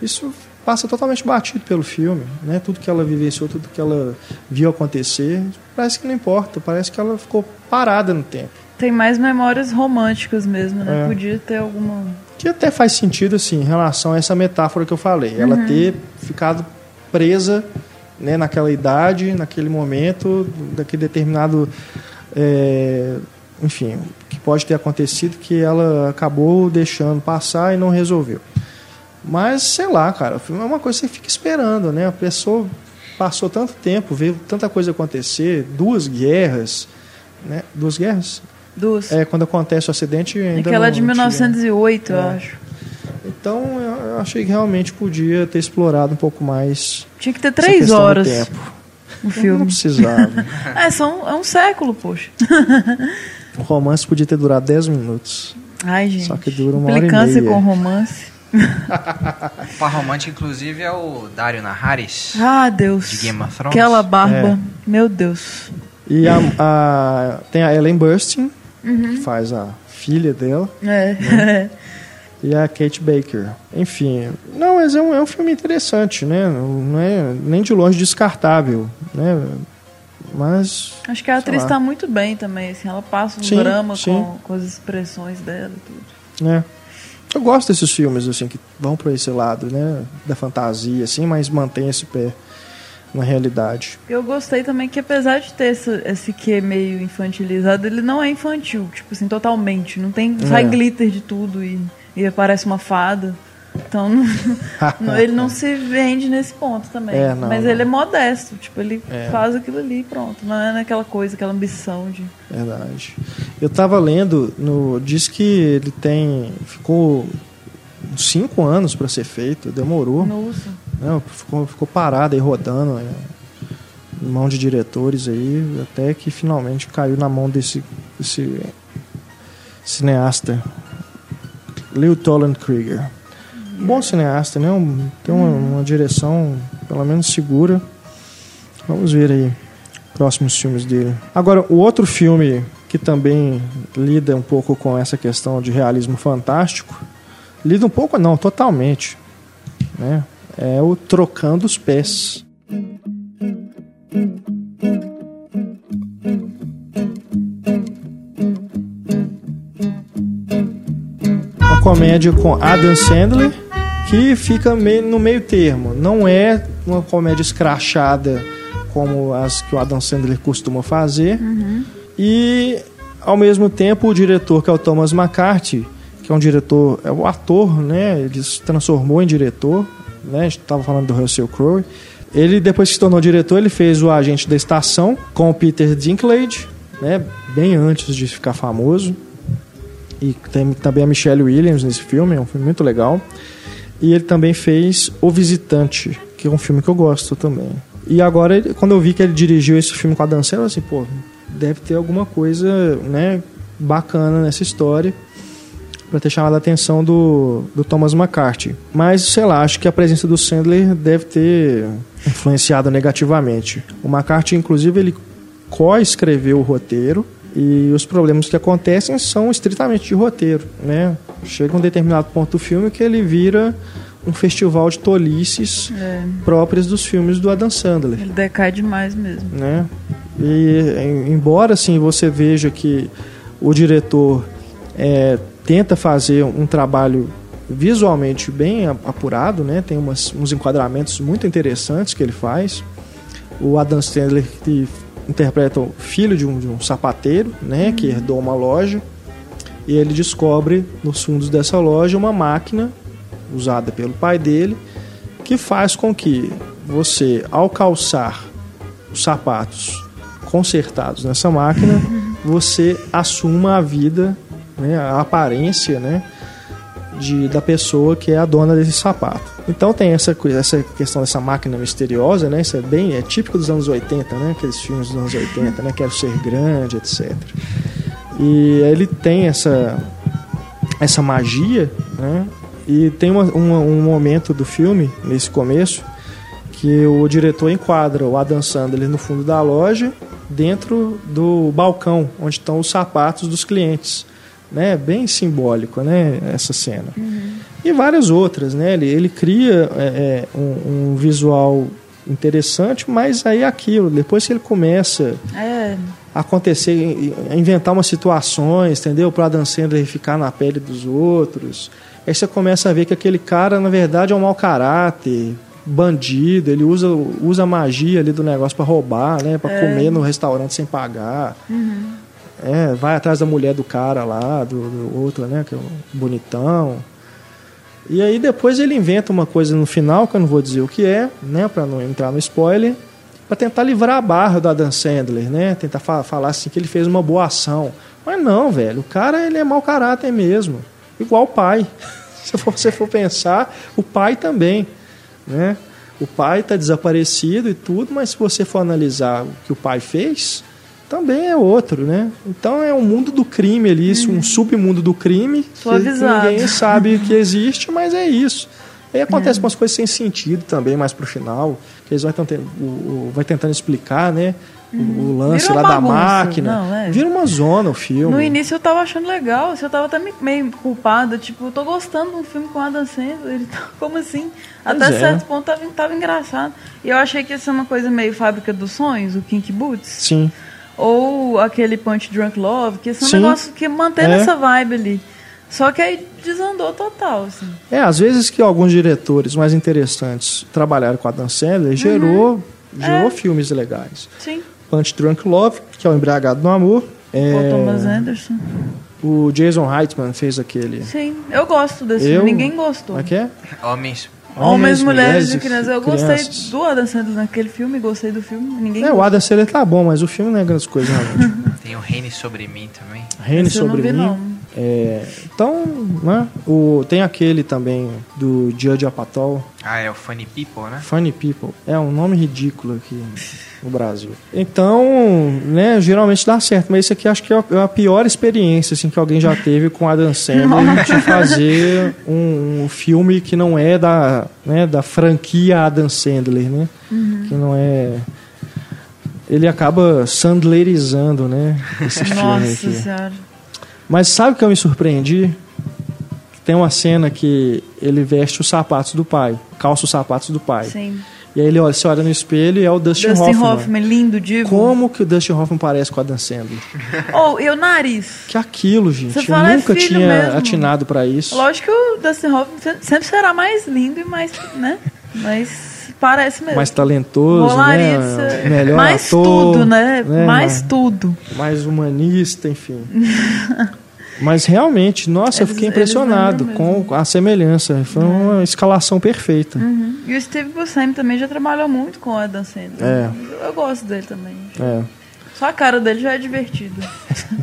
isso passa totalmente batido pelo filme, né, tudo que ela vivenciou, tudo que ela viu acontecer, parece que não importa, parece que ela ficou parada no tempo. Tem mais memórias românticas mesmo, né? É. Podia ter alguma. Que até faz sentido, assim, em relação a essa metáfora que eu falei. Ela ter ficado presa né, naquela idade, naquele momento, daquele determinado. é, enfim, que pode ter acontecido que ela acabou deixando passar e não resolveu. Mas, sei lá, cara, o filme é uma coisa que você fica esperando, né? A pessoa passou tanto tempo, viu tanta coisa acontecer, duas guerras, né? Duas guerras? Duas. É, quando acontece o acidente ainda Aquela não de tinha. 1908, eu É. acho. Então eu achei que realmente podia ter explorado um pouco mais Tinha que ter três horas tempo. o Não filme. precisava. <laughs> É, são, é um século, poxa. <laughs> o romance podia ter durado 10 minutos. Ai, gente. Só que dura uma hora e meia. com romance. O <laughs> par romântico, inclusive, é o Dario Naharis, Ah, Deus. de Game of Thrones. Aquela barba. É. Meu Deus. E a, a- tem a Ellen Burstyn, Uhum. que faz a filha dela. É. e a Kate Baker. Enfim, não, mas é um, é um filme interessante, né? Não é nem de longe descartável, né? Mas. Acho que a atriz está muito bem também, assim, ela passa um sim, drama sim. Com, com as expressões dela e tudo. É. Eu gosto desses filmes, assim, que vão para esse lado, né? Da fantasia, assim, mas mantém esse pé na realidade. Eu gostei também que apesar de ter esse, esse quê meio infantilizado, ele não é infantil, tipo assim, totalmente. Não tem. Sai é. glitter de tudo e, e aparece uma fada. Então <laughs> não, ele não se vende nesse ponto também. É, não, Mas não. ele é modesto, tipo, ele é. faz aquilo ali e pronto. Não é naquela coisa, aquela ambição de. Verdade. Eu tava lendo, no, diz que ele tem. ficou cinco anos para ser feito, demorou. Nossa. Não, ficou, ficou parado aí rodando. É, em mão de diretores aí, até que finalmente caiu na mão desse, desse cineasta, Leo Toland Krieger bom cineasta, né? Um, tem uma, uma, direção, pelo menos, segura. Vamos ver aí próximos filmes dele. Agora, o outro filme que também lida um pouco com essa questão de realismo fantástico, lida um pouco, não, totalmente, né? É o Trocando os Pés. Uma comédia com Adam Sandler que fica no meio termo. Não é uma comédia escrachada como as que o Adam Sandler costuma fazer. Uhum. E, ao mesmo tempo, o diretor, que é o Thomas McCarthy, que é um diretor, é o ator, né? Ele se transformou em diretor, né? A gente estava falando do Russell Crowe. Ele, depois que se tornou diretor, ele fez o Agente da Estação com o Peter Dinklage, né? Bem antes de ficar famoso. E tem também a Michelle Williams nesse filme, é um filme muito legal. E ele também fez O Visitante, que é um filme que eu gosto também. E agora, quando eu vi que ele dirigiu esse filme com a Dan Sandler, assim, pô, deve ter alguma coisa, né, bacana nessa história para ter chamado a atenção do, do Thomas McCarthy. Mas, sei lá, acho que a presença do Sandler deve ter influenciado negativamente. O McCarthy, inclusive, ele co-escreveu o roteiro e os problemas que acontecem são estritamente de roteiro, né? Chega um determinado ponto do filme que ele vira um festival de tolices é. próprias dos filmes do Adam Sandler. Ele decai demais mesmo. Né? E embora assim você veja que o diretor é, tenta fazer um trabalho visualmente bem apurado, né? Tem umas, uns enquadramentos muito interessantes que ele faz. O Adam Sandler que interpreta o filho de um, de um sapateiro, né, que herdou uma loja, e ele descobre nos fundos dessa loja uma máquina usada pelo pai dele que faz com que você, ao calçar os sapatos consertados nessa máquina, você assuma a vida, né, a aparência, né, de, da pessoa que é a dona desse sapato. Então tem essa, essa questão dessa máquina misteriosa, né? Isso é bem é típico dos anos 80, né? Aqueles filmes dos anos 80, né? Quero ser grande, etc. E ele tem essa essa magia, né? E tem uma, uma, um momento do filme, nesse começo, que o diretor enquadra o Adam Sandler no fundo da loja, dentro do balcão, onde estão os sapatos dos clientes né? Bem simbólico, né? Essa cena. Uhum. E várias outras, né? Ele, ele cria é, é, um, um, visual interessante, mas aí é aquilo, depois que ele começa é. Acontecer, inventar umas situações, entendeu? Para Adam Sandler ficar na pele dos outros. Aí você começa a ver que aquele cara, na verdade, é um mau caráter, bandido, ele usa, usa a magia ali do negócio para roubar, né? Para é. comer no restaurante sem pagar. Uhum. É, vai atrás da mulher do cara lá, do, do outro, né? Que é o bonitão. E aí depois ele inventa uma coisa no final, que eu não vou dizer o que é, né? Pra não entrar no spoiler. Para tentar livrar a barra do Adam Sandler, né? Tentar fa falar assim que ele fez uma boa ação. Mas não, velho. O cara, ele é mau caráter mesmo. Igual o pai. <laughs> Se você for pensar, o pai também, né? O pai está desaparecido e tudo, mas se você for analisar o que o pai fez, também é outro, né? Então é um mundo do crime ali, uhum. um submundo do crime Suavizado. que ninguém sabe <laughs> que existe, mas é isso. Aí acontece umas coisas sem sentido também, mais pro final, que eles vão tentando, o, o- vai tentando explicar, né? O, o lance lá da máquina. Não, é. Vira uma zona o filme. No início eu tava achando legal, assim, eu tava até me- meio culpada, tipo, eu tô gostando de um filme com Adam Sandler, ele tá, <laughs> como assim? Até é. certo ponto tava, tava engraçado. E eu achei que ia ser uma coisa meio Fábrica dos Sonhos, o Kinky Boots, Sim. ou aquele Punch Drunk Love, que ser um negócio que mantém É. essa vibe ali. Só que aí desandou total, assim. É, às vezes que alguns diretores mais interessantes trabalharam com a Dan Sandler, gerou, gerou É. filmes legais. Sim. Punch Drunk Love, que é o Embriagado no Amor. É, O Thomas Anderson. o Jason Reitman fez aquele. Sim, eu gosto desse Eu- filme, ninguém gostou. Como é que é? Homens. Homens, mulheres e crianças. Eu crianças. gostei do Adam Sandler naquele filme, gostei do filme, ninguém É, o Adam Sandler tá bom, mas o filme não é grandes coisas, realmente. Tem o Reine sobre mim também. Reine Esse eu não sobre vi, mim. não. É, então, né, o, tem aquele também do Judge Apatow, Ah, é o Funny People, né? Funny People. É um nome ridículo aqui no Brasil. Então, né, geralmente dá certo, mas isso aqui acho que é a- é a pior experiência assim, que alguém já teve com Adam Sandler <laughs> de fazer um, um filme que não é da, né, da franquia Adam Sandler, né? Que não é... Ele acaba sandlerizando, né, esse <laughs> filme Nossa aqui. senhora. Mas sabe o que eu me surpreendi? Tem uma cena que ele veste os sapatos do pai, calça os sapatos do pai. Sim. E aí ele olha, você olha no espelho e é o Dustin, Dustin Hoffman. Hoffman, lindo, digo. Como que o Dustin Hoffman parece com a Dan Sandler? <laughs> Ou, e o nariz? Que aquilo, gente. Você Eu é nunca filho tinha mesmo. atinado pra isso. Lógico que o Dustin Hoffman se- sempre será mais lindo e mais, né? <laughs> Mas parece mesmo. Mais talentoso, né? Melhor mais ator, tudo, né? Mais mais, tudo. mais humanista, enfim. <laughs> Mas realmente, nossa, eu Eles- fiquei eles impressionado com a semelhança. Foi uma escalação perfeita. Uhum. E o Steve Buscemi também já trabalhou muito com o Adam Sandler. É. Eu gosto dele também. É. Só a cara dele já é divertida.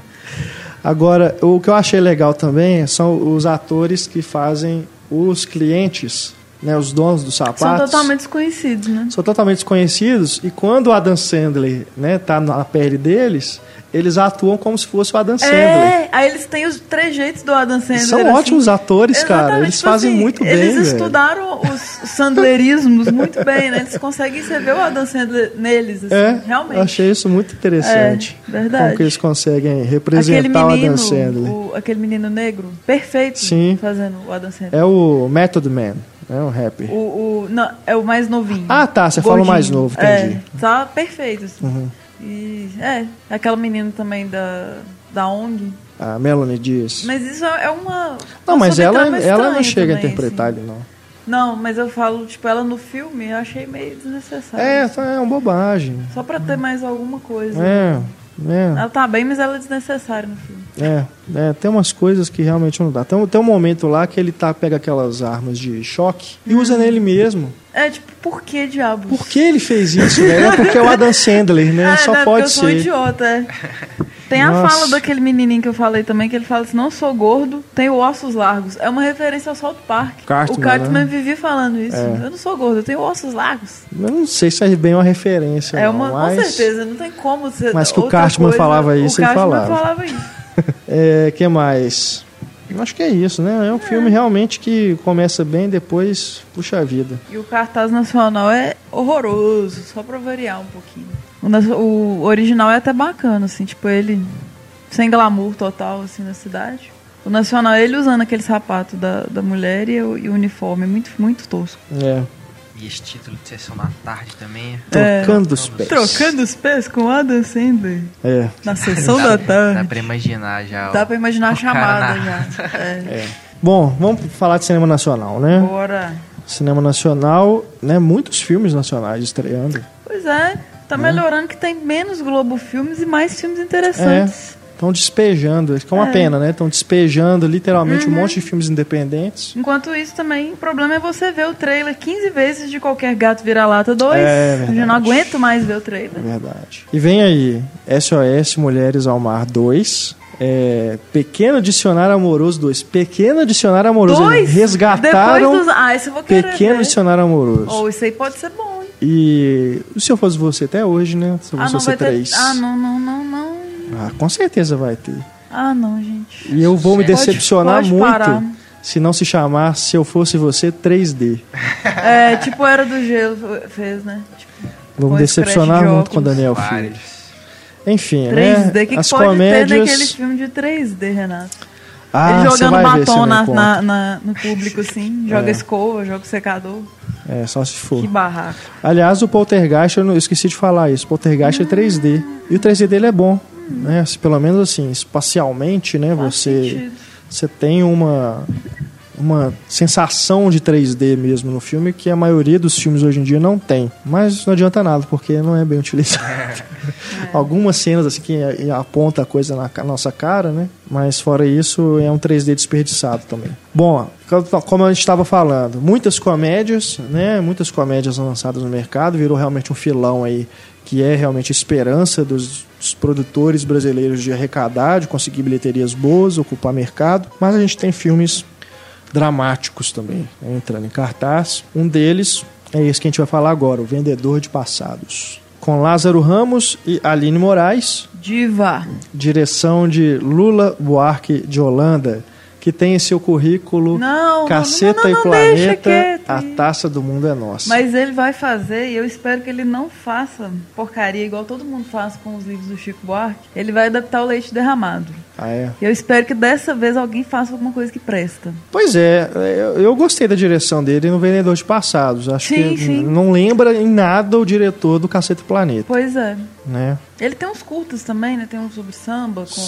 <laughs> Agora, o que eu achei legal também são os atores que fazem os clientes, né, os donos dos São sapatos. totalmente desconhecidos, né? são totalmente desconhecidos e quando o Adam Sandler né, tá na pele deles, eles atuam como se fosse o Adam Sandler. É, aí eles têm os trejeitos do Adam Sandler. São assim. ótimos atores, cara. Exatamente, Eles tipo fazem assim, muito bem, Eles velho. estudaram os sandlerismos muito bem, né? Eles conseguem ver o Adam Sandler neles, assim, É, realmente. eu achei isso muito interessante. É, verdade. Como que eles conseguem representar o Adam menino, Sandler. o- aquele menino negro, perfeito Sim. fazendo o Adam Sandler. É o Method Man, é um rapper. O, o, não, é o mais novinho. Ah, tá, você falou Gordinho. mais novo, entendi. É, tá perfeito. Assim. Uhum. E, é, aquela menina também da, da ONG. A Melanie Diaz. Mas isso é uma. Não, mas ela, ela não chega a também, interpretar assim. ele, não. Não, mas eu falo, tipo, ela no filme eu achei meio desnecessário. É, é uma bobagem. Só pra ter mais alguma coisa. É, é, Ela tá bem, mas ela é desnecessária no filme. é, é. Tem umas coisas que realmente não dá. Tem, um- tem um momento lá que ele tá, pega aquelas armas de choque e usa nele mesmo. É, tipo, por que diabos? Por que ele fez isso, velho? É porque é o Adam Sandler, né? <laughs> É, Só né, pode porque eu sou um ser. idiota, <laughs> é. Tem a Nossa. fala daquele menininho que eu falei também, que ele fala assim, não sou gordo, tenho ossos largos. É uma referência ao South Park. Cartman, o Cartman né? vivia falando isso. É. Eu não sou gordo, eu tenho ossos largos. Eu não sei se é bem uma referência, é não, uma, mas... com certeza, não tem como ser Mas que o Cartman coisa. falava isso, o ele falava. falava isso. <laughs> É, que mais? Eu acho que é isso, né? É um filme realmente que começa bem, depois puxa a vida. E o cartaz nacional é horroroso, só pra variar um pouquinho. O, original é até bacana, assim, tipo, ele sem glamour total, assim, na cidade. O nacional é ele usando aquele sapato da, da mulher e o, e o uniforme, muito, muito tosco. É. E esse título de sessão da tarde também. É. Trocando os pés. Trocando os pés com Adam Sandler É. na sessão da Dá tarde. pra imaginar já. o- Dá pra imaginar a chamada na- já. <laughs> É. Bom, vamos falar de cinema nacional, né? Bora. Cinema nacional, né? Muitos filmes nacionais estreando. Pois é, tá melhorando que tem menos Globo Filmes e mais filmes interessantes. Estão despejando, isso que é uma É. pena, né? Estão despejando literalmente Uhum. um monte de filmes independentes. Enquanto isso também, o problema é você ver o trailer 15 vezes de qualquer Gato Vira-Lata 2. É Eu não aguento mais ver o É trailer. verdade. E vem aí, SOS Mulheres ao Mar 2. É, Pequeno Dicionário Amoroso 2. Pequeno Dicionário Amoroso. Dois? Resgataram dos... Ah, esse eu vou querer Pequeno ver. Dicionário Amoroso. Ou isso aí pode ser bom? E se eu fosse você até hoje, né? Se eu Ah, fosse não você vai 3. ter... Ah, não, não, não, não. Ah, com certeza vai ter. Ah, não, gente. E eu vou me Pode- decepcionar pode muito parar. se não se chamar Se Eu Fosse Você 3D. É, tipo Era do Gelo fez, né? Tipo, Vamos com esse decepcionar muito com o. Daniel Filho. Enfim, 3D, né? o que, que As pode comédias. ter naquele filme de 3D, Renato? Ah, Ele você jogando batom na, na- na- no público, assim, joga É. escova, joga secador. É, só se for. Que barraco. Aliás, o Poltergeist, eu, não- eu esqueci de falar isso. O Poltergeist é 3D. E o 3D dele é bom. Né? Se, Pelo menos assim, espacialmente, né? Faz Você, sentido. você tem uma, uma sensação de 3D mesmo no filme que a maioria dos filmes hoje em dia não tem. Mas não adianta nada, porque não é bem utilizado. <laughs> Algumas cenas assim que aponta a coisa na nossa cara, né? Mas fora isso, é um 3D desperdiçado também. Bom, como a gente estava falando, muitas comédias, né? Muitas comédias lançadas no mercado, virou realmente um filão aí que é realmente a esperança dos, dos produtores brasileiros de arrecadar, de conseguir bilheterias boas, ocupar mercado. Mas a gente tem filmes dramáticos também né, entrando em cartaz. Um deles é esse que a gente vai falar agora, O Vendedor de Passados. Com Lázaro Ramos e Aline Moraes, Diva. direção de Lula Buarque de Holanda, que tem em seu currículo Não, Caceta não, não, e Planeta, a taça do mundo é nossa. Mas ele vai fazer, e eu espero que ele não faça porcaria igual todo mundo faz com os livros do Chico Buarque. Ele vai adaptar o leite derramado. Ah, é? Eu espero que dessa vez alguém faça alguma coisa que presta. Pois é, eu, eu gostei da direção dele no Vendedor de Passados. Acho Sim, que sim. não lembra em nada o diretor do Caceta e Planeta, Pois é. né? Ele tem uns curtas também, né? Tem um sobre samba, com...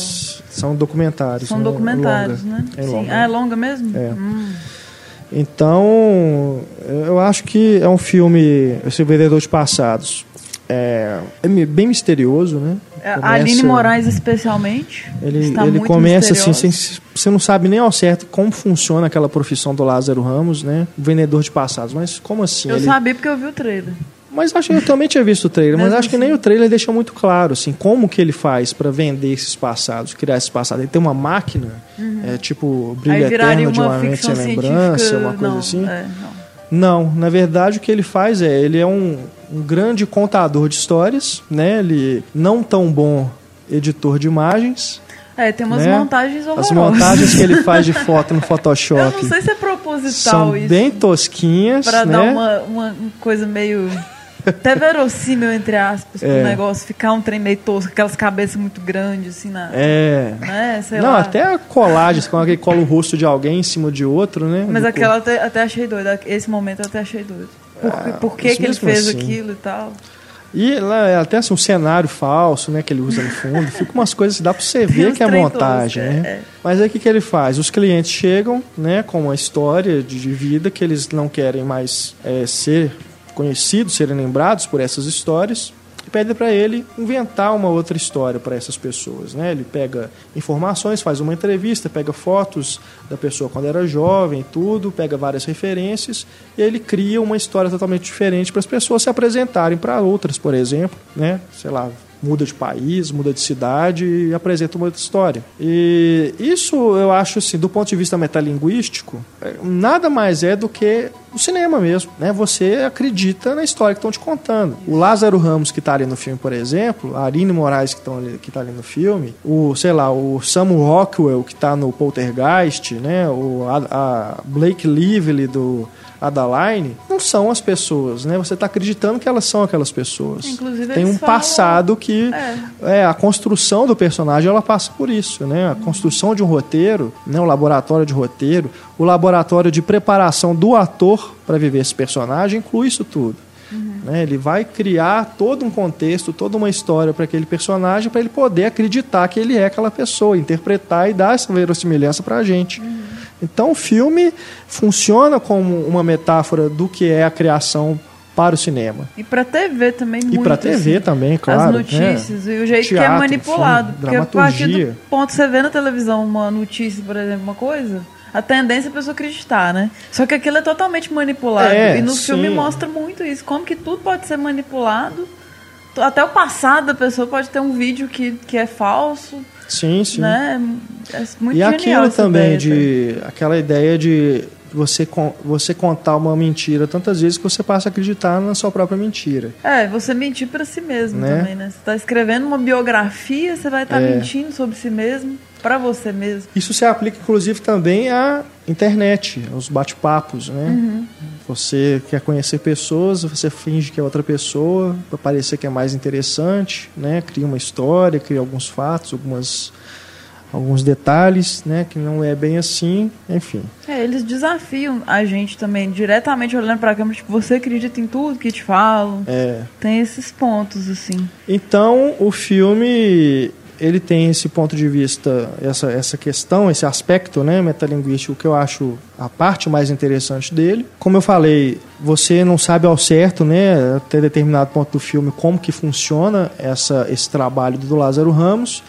São documentários. São né? documentários, Longa. né? É longa. Ah, é longa mesmo? É. Hum. Então, eu acho que é um filme, esse Vendedor de Passados, é, é bem misterioso, né? É, A Começa- Aline Moraes, especialmente. Ele, ele começa assim, misteriosa. sem, você não sabe nem ao certo como funciona aquela profissão do Lázaro Ramos, né? Vendedor de passados. Mas como assim? Eu Ele- sabia porque eu vi o trailer. Mas acho que eu também tinha visto o trailer, mas Mesmo acho que assim. nem o trailer deixa muito claro, assim, como que ele faz para vender esses passados, criar esses passados. Ele tem uma máquina, é tipo brilho Uhum. Eterno de uma mente sem lembrança, uma coisa não, assim. é, não. Não, na verdade o que ele faz é, ele é um, um grande contador de histórias, né? Ele não tão bom editor de imagens. É, tem umas né? montagens horrorosas. As montagens que ele <laughs> faz de foto no Eu Photoshop não sei se é proposital são isso. bem tosquinhas, Pra né? dar uma, uma coisa meio. Até verossímil, entre aspas, pro É. negócio ficar um trem meio tosco, aquelas cabeças muito grandes, assim, na. É. Né? Sei não, lá. até colagens, quando alguém cola o rosto de alguém em cima de outro, né? Mas Do aquela eu até, até achei doida. Esse momento eu até achei doido. Por, Ah, por que, que ele fez assim. aquilo e tal? E lá é até assim, um cenário falso, né, que ele usa no fundo. Fica umas coisas que dá pra você ver que é montagem, né? é. Mas aí o que, que ele faz? Os clientes chegam, né, com uma história de, de vida que eles não querem mais é, ser conhecidos, serem lembrados por essas histórias. Pede para ele inventar uma outra história para essas pessoas, né? Ele pega informações, faz uma entrevista, pega fotos da pessoa quando era jovem, tudo, pega várias referências e ele cria uma história totalmente diferente para as pessoas se apresentarem para outras, por exemplo, né? Sei lá, muda de país, muda de cidade e apresenta uma outra história. E isso eu acho assim, do ponto de vista metalinguístico, é, nada mais é do que o cinema mesmo, né? Você acredita na história que estão te contando. O Lázaro Ramos que está ali no filme, por exemplo, a Aline Moraes que, ali, que tá ali no filme, o, sei lá, o Samuel Rockwell que está no Poltergeist, né? O, a, a Blake Lively do Adaline, não são as pessoas, né? Você está acreditando que elas são aquelas pessoas. Inclusive, Tem um falam- passado que É. é a construção do personagem, ela passa por isso, né? A construção de um roteiro, né? O laboratório de roteiro, o laboratório de preparação do ator para viver esse personagem inclui isso tudo. Né? Ele vai criar todo um contexto, toda uma história para aquele personagem para ele poder acreditar que ele é aquela pessoa, interpretar e dar essa verossimilhança para a gente. Então o filme funciona como uma metáfora do que é a criação para o cinema. E pra TV também, E muito. para TV assim. também, claro. As notícias e o jeito que é Teatro, manipulado. filme, porque a partir do ponto que você vê na televisão uma notícia, por exemplo, uma coisa, a tendência é a pessoa acreditar, né? Só que aquilo é totalmente manipulado. É, e no sim. filme mostra muito isso. Como que tudo pode ser manipulado. Até o passado da pessoa pode ter um vídeo que, que é falso, Sim, sim. né? É muito e aquilo também ideia, de aquela ideia de você, você contar uma mentira tantas vezes que você passa a acreditar na sua própria mentira. É, você mentir para si mesmo né? também, né? Você está escrevendo uma biografia, você vai estar tá é. mentindo sobre si mesmo, para você mesmo. Isso se aplica, inclusive, também à internet, aos bate-papos, né? Uhum. Você quer conhecer pessoas, você finge que é outra pessoa para parecer que é mais interessante, né? Cria uma história, cria alguns fatos, algumas alguns detalhes, né, que não é bem assim, enfim. É, eles desafiam a gente também diretamente olhando para a câmera, tipo, você acredita em tudo que te falam? É. Tem esses pontos assim. Então, o filme ele tem esse ponto de vista, essa, essa questão, esse aspecto né, metalinguístico que eu acho a parte mais interessante dele. Como eu falei, você não sabe ao certo, né, até determinado ponto do filme, como que funciona essa, esse trabalho do Lázaro Ramos.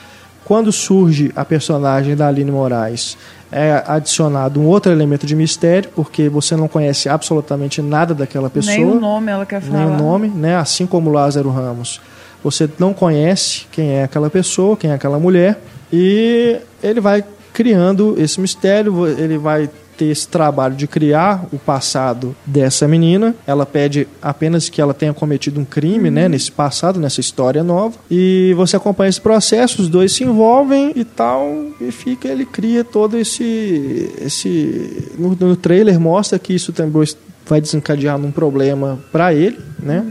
Quando surge a personagem da Aline Moraes, é adicionado um outro elemento de mistério, porque você não conhece absolutamente nada daquela pessoa. Nem o nome ela quer falar. Nem o nome, né? Assim como Lázaro Ramos. Você não conhece quem é aquela pessoa, quem é aquela mulher, e ele vai criando esse mistério, ele vai ter esse trabalho de criar o passado dessa menina. Ela pede apenas que ela tenha cometido um crime, né, nesse passado, nessa história nova. E você acompanha esse processo, os dois se envolvem e tal, e fica ele cria todo esse esse no, no trailer mostra que isso também vai desencadear num problema para ele, né?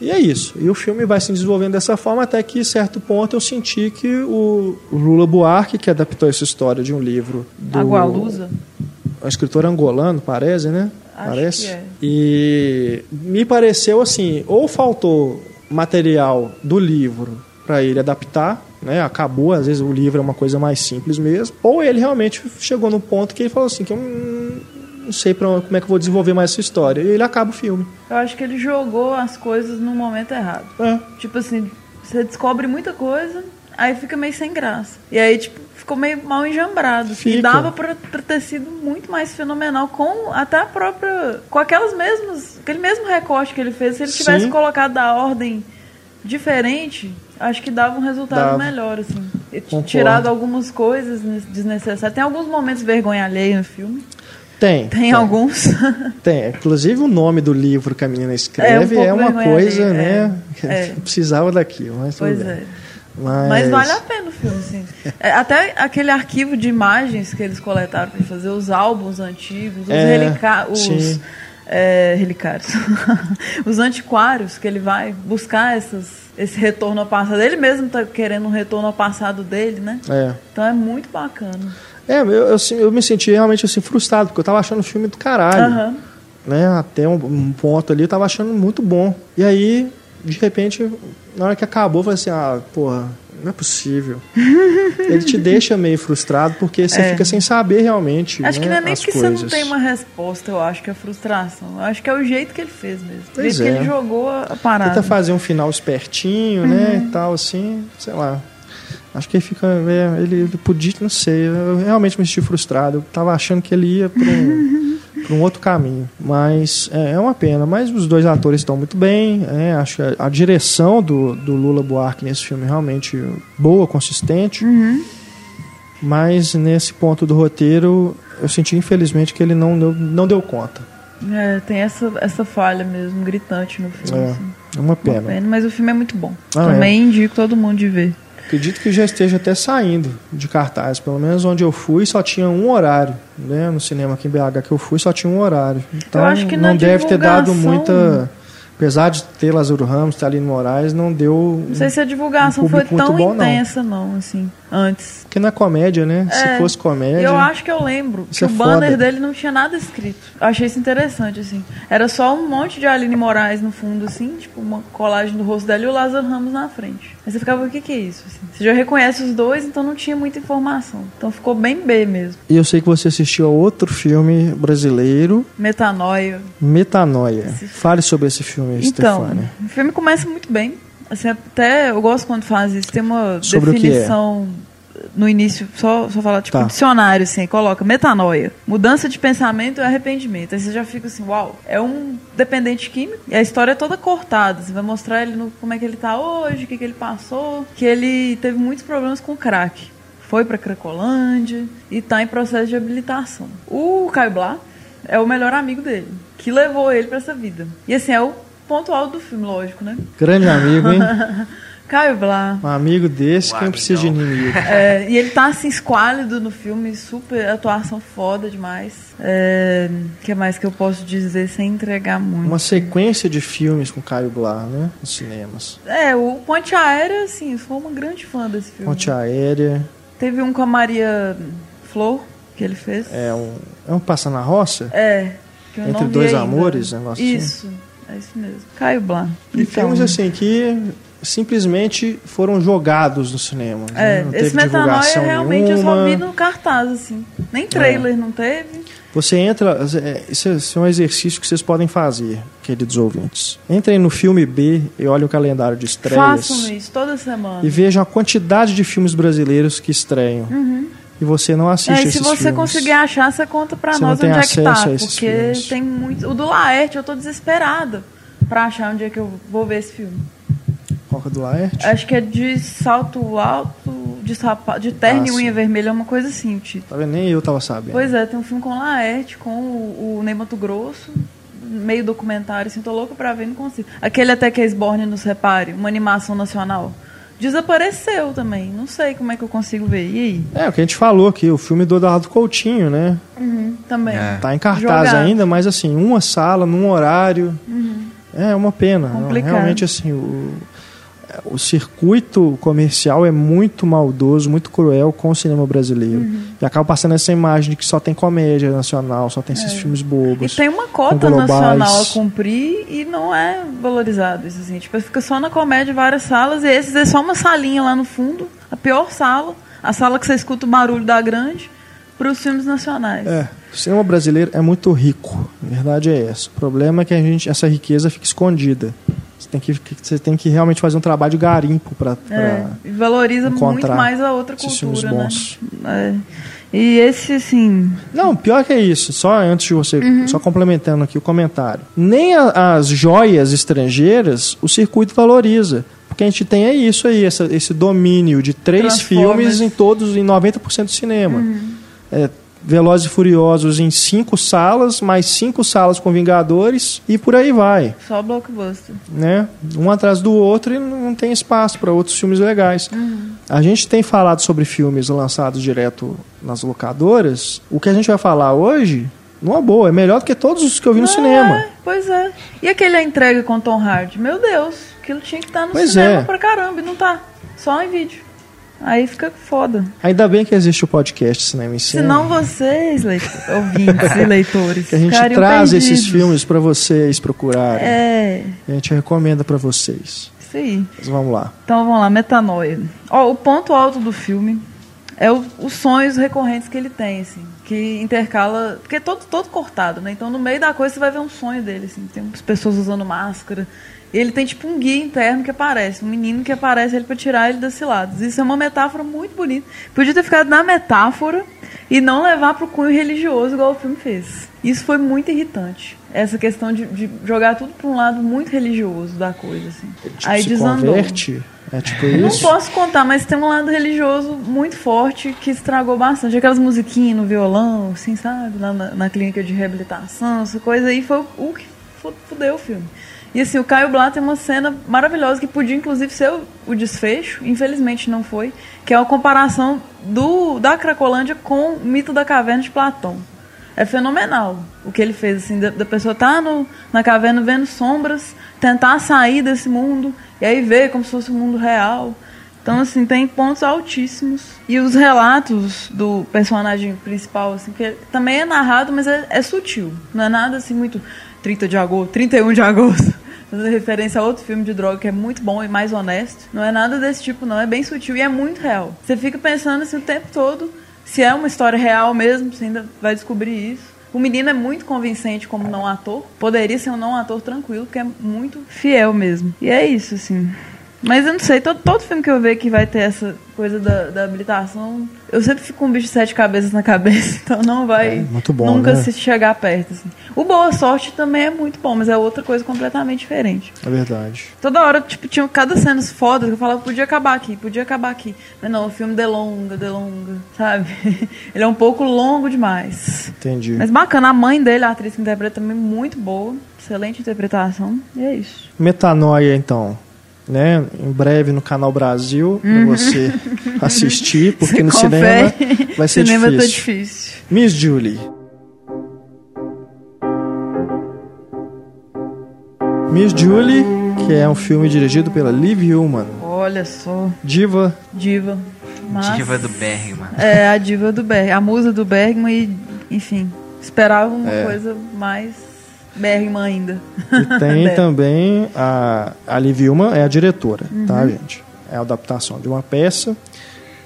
E é isso. E o filme vai se desenvolvendo dessa forma até que, em certo ponto, eu senti que o Lula Buarque, que adaptou essa história de um livro do. Agualusa? Um escritor angolano, parece, né? Acho parece. É. E me pareceu assim: ou faltou material do livro para ele adaptar, né? Acabou, às vezes o livro é uma coisa mais simples mesmo, ou ele realmente chegou no ponto que ele falou assim que eu não sei pra, como é que eu vou desenvolver mais essa história. E ele acaba o filme. Eu acho que ele jogou as coisas no momento errado. É. Tipo assim, você descobre muita coisa, aí fica meio sem graça. E aí, tipo, ficou meio mal enjambrado. Assim, e dava pra, pra, ter sido muito mais fenomenal com até a própria. com aquelas mesmas. aquele mesmo recorte que ele fez. Se ele Sim. tivesse colocado a ordem diferente, acho que dava um resultado dava. melhor, assim. Concordo. Tirado algumas coisas desnecessárias. Tem alguns momentos vergonha alheia no filme. Tem. Tem, tem. alguns. <laughs> tem. Inclusive o nome do livro que a menina escreve é, um é uma coisa, ali, né? É, é. Precisava daquilo, mas Pois é. Mas... mas... vale a pena o filme, sim. É, até aquele arquivo de imagens que eles coletaram para fazer os álbuns antigos, os, é, relica... os é, relicários, <laughs> os antiquários que ele vai buscar essas, esse retorno ao passado. Ele mesmo está querendo um retorno ao passado dele, né? É. Então é muito bacana. É, eu, eu, eu, me senti realmente assim, frustrado, porque eu tava achando o filme do caralho. Uhum. Né? Até um, um, ponto ali eu tava achando muito bom. E aí, de repente, na hora que acabou, falei assim, ah, porra, não é possível. <laughs> Ele te deixa meio frustrado porque você é. fica sem saber realmente. Acho né, que não é nem porque coisas. você não tem uma resposta, eu acho que é frustração. Eu acho que é o jeito que ele fez mesmo. O jeito é. que ele jogou a parada. Tenta fazer um final espertinho, né, uhum. né? E tal, assim, sei lá. Acho que ele fica. É, ele, ele, podia, não sei, eu realmente me senti frustrado. Eu tava achando que ele ia para um, <laughs> um outro caminho. Mas é, é, uma pena. Mas os dois atores estão muito bem. É, acho que a, a, direção do, do Lula Buarque nesse filme é realmente boa, consistente. Uhum. Mas nesse ponto do roteiro, eu senti infelizmente que ele não deu, não deu conta. É, tem essa, essa falha mesmo, gritante no filme. É, assim. é uma pena. uma pena. Mas o filme é muito bom. Ah, Também é. indico todo mundo de ver. Acredito que já esteja até saindo de cartaz. Pelo menos onde eu fui só tinha um horário. Né? No cinema aqui em BH que eu fui só tinha um horário. Então não deve ter dado muita apesar de ter Lázaro Ramos, ter Aline Moraes, não deu. Não sei se a divulgação um foi tão bom, intensa, não. não, assim, antes. Porque na comédia, né? É, se fosse comédia. Eu acho que eu lembro que é o banner foda. dele não tinha nada escrito. Eu achei isso interessante, assim. Era só um monte de Aline Moraes no fundo, assim, tipo, uma colagem do rosto dela e o Lázaro Ramos na frente. Aí você ficava, o que, que é isso? Assim? Você já reconhece os dois, então não tinha muita informação. Então ficou bem B mesmo. E eu sei que você assistiu a outro filme brasileiro. Metanoia. Metanoia. Esse... Fale sobre esse filme, então, Stefania. O filme começa muito bem. Assim, até eu gosto quando faz isso. Tem uma sobre definição no início, só, só falar, tipo, Tá. um dicionário, assim, coloca metanoia, mudança de pensamento e arrependimento. Aí você já fica assim, uau, é um dependente químico e a história é toda cortada. Você vai mostrar ele no, como é que ele tá hoje, o que, que ele passou, que ele teve muitos problemas com crack. foi pra Cracolândia e tá em processo de habilitação. O Caio Blá é o melhor amigo dele, que levou ele pra essa vida. E assim, é o ponto alto do filme, lógico, né? Grande amigo, hein? <laughs> Caio Blá. Um amigo desse, Um quem precisa de inimigo? É, e ele tá assim, esquálido no filme, super atuação foda demais. É, O que mais que eu posso dizer sem entregar muito? Uma sequência de filmes com Caio Blá, né? Nos cinemas. É, o Ponte Aérea, assim, eu sou uma grande fã desse filme. Ponte Aérea. Teve um com a Maria Flor, que ele fez. É um, é um Passa na Roça? É. que Entre Dois ainda. Amores, negócio assim? Isso, é isso mesmo. Caio Blá. E Então, filmes assim que simplesmente foram jogados no cinema. né? É, Não esse Metanoia divulgação realmente eu só nenhuma. vi no cartaz, assim. Nem trailer não teve. Você entra, é, isso é- isso é um exercício que vocês podem fazer, queridos ouvintes. Entrem no filme B e olhem o calendário de estreias Façam isso toda semana. e vejam a quantidade de filmes brasileiros que estreiam. E você não assiste É, e esses se você filmes. conseguir achar, você conta pra Você nós onde é que tá. Porque filmes. tem muito. O do Laerte, eu tô desesperada pra achar onde é que eu vou ver esse filme. Do Laerte? Acho que é de salto alto, de sapato, de terno Ah, e sim. unha vermelha, é uma coisa assim o título. Tá vendo? Nem eu tava sabendo. Pois é, tem um filme com o Laerte, com o, o Ney Mato Grosso, meio documentário, assim, tô louca pra ver, não consigo. Aquele até que é Esborne nos repare, uma animação nacional. Desapareceu também, não sei como é que eu consigo ver. E aí? É, o que a gente falou aqui, o filme do Eduardo Coutinho, né? Também. É. Tá em cartaz Jogado. ainda, mas assim, uma sala, num horário. É uma pena. Não, Complicado. Realmente, assim, o, o circuito comercial é muito maldoso, muito cruel com o cinema brasileiro. Uhum. E acaba passando essa imagem de que só tem comédia nacional, só tem esses filmes É. E bobos. tem uma cota nacional a cumprir e não é valorizado isso, assim. Tipo, fica só na comédia várias salas e esses é só uma salinha lá no fundo, a pior sala, a sala que você escuta o barulho da grande, para os filmes nacionais. É, o cinema brasileiro é muito rico. A verdade é essa. O problema é que a gente, essa riqueza fica escondida. Você tem que, você tem que realmente fazer um trabalho de garimpo para É, e valoriza muito mais a outra cultura, né? bons. É. E esse, assim, Não, pior que é isso. Só antes de você, Uhum. só complementando aqui o comentário. Nem a- as joias estrangeiras o circuito valoriza. Porque a gente tem é isso aí, essa- esse domínio de três filmes em todos, em 90% do cinema. Uhum. É, Velozes e Furiosos em cinco salas, mais cinco salas com Vingadores e por aí vai, só blockbuster. né? Um atrás do outro e não tem espaço para outros filmes legais. Uhum. A gente tem falado sobre filmes lançados direto nas locadoras. O que a gente vai falar hoje, numa boa, é melhor do que todos os que eu vi no cinema. é, pois é. E aquele A Entrega com Tom Hardy? Meu Deus, aquilo tinha que estar no Pois cinema é. pra caramba e não tá. Só em vídeo. Aí fica foda. Ainda bem que existe o podcast Cinema em Cena. Senão vocês, leit- ouvintes e <laughs> leitores, que a gente traz perdidos. esses filmes para vocês procurarem. É, A gente recomenda para vocês. isso aí. Mas vamos lá. Então vamos lá, metanoia. Ó, o ponto alto do filme é o- os sonhos recorrentes que ele tem, assim, que intercala, porque é todo, todo cortado, né? Então no meio da coisa você vai ver um sonho dele, assim, tem umas pessoas usando máscara. Ele tem tipo um guia interno que aparece, um menino que aparece ele para tirar ele das ciladas. Isso é uma metáfora muito bonita. Podia ter ficado na metáfora e não levar pro cunho religioso igual o filme fez. Isso foi muito irritante. Essa questão de, de jogar tudo para um lado muito religioso da coisa, assim. Tipo, Aí desandou. converte. É tipo Não posso contar, mas tem um lado religioso muito forte que estragou bastante. Aquelas musiquinhas no violão, assim, sabe? Lá na, na clínica de reabilitação, essa coisa aí foi o, que fu- fudeu o filme. E assim, o Caio Blá tem uma cena maravilhosa que podia inclusive ser o, o desfecho, infelizmente não foi, que é a comparação do da Cracolândia com o mito da caverna de Platão. É fenomenal o que ele fez, assim, da, da pessoa estar no, na caverna vendo sombras, tentar sair desse mundo, e aí ver como se fosse um mundo real. Então, assim, tem pontos altíssimos. E os relatos do personagem principal, assim, que também é narrado, mas é, é sutil. Não é nada assim muito 30 de agosto, 31 de agosto. Fazendo referência a outro filme de droga que é muito bom e mais honesto. Não é nada desse tipo, não. É bem sutil e é muito real. Você fica pensando assim o tempo todo se é uma história real mesmo, você ainda vai descobrir isso. O menino é muito convincente como não ator. Poderia ser um não ator tranquilo, porque é muito fiel mesmo. E é isso, assim. Mas eu não sei, todo, todo filme que eu ver que vai ter essa coisa da, da habilitação, eu sempre fico com um bicho de sete cabeças na cabeça, <laughs> então não vai É, bom, nunca né? se chegar perto. Assim. O Boa Sorte também é muito bom, mas é outra coisa completamente diferente. É verdade. Toda hora, tipo, tinha cada cena foda que eu falava, podia acabar aqui, podia acabar aqui. Mas não, o filme delonga, delonga, sabe? <laughs> Ele é um pouco longo demais. Entendi. Mas bacana, a mãe dele, a atriz que interpreta também, muito boa. Excelente interpretação. E é isso. Metanoia, então. Né? Em breve no Canal Brasil, pra você <laughs> assistir, porque no cinema Confere. vai ser cinema difícil. tá difícil. Miss Julie. Miss Julie, que é um filme dirigido pela Liv Ullmann, Olha só, diva diva. Mas, Diva do Bergman. É, a diva do Bergman, a musa do Bergman e, enfim, esperava uma É. coisa mais Bergman ainda. E tem <laughs> também a, a Liv Ullmann é a diretora, tá, Uhum. gente? É a adaptação de uma peça.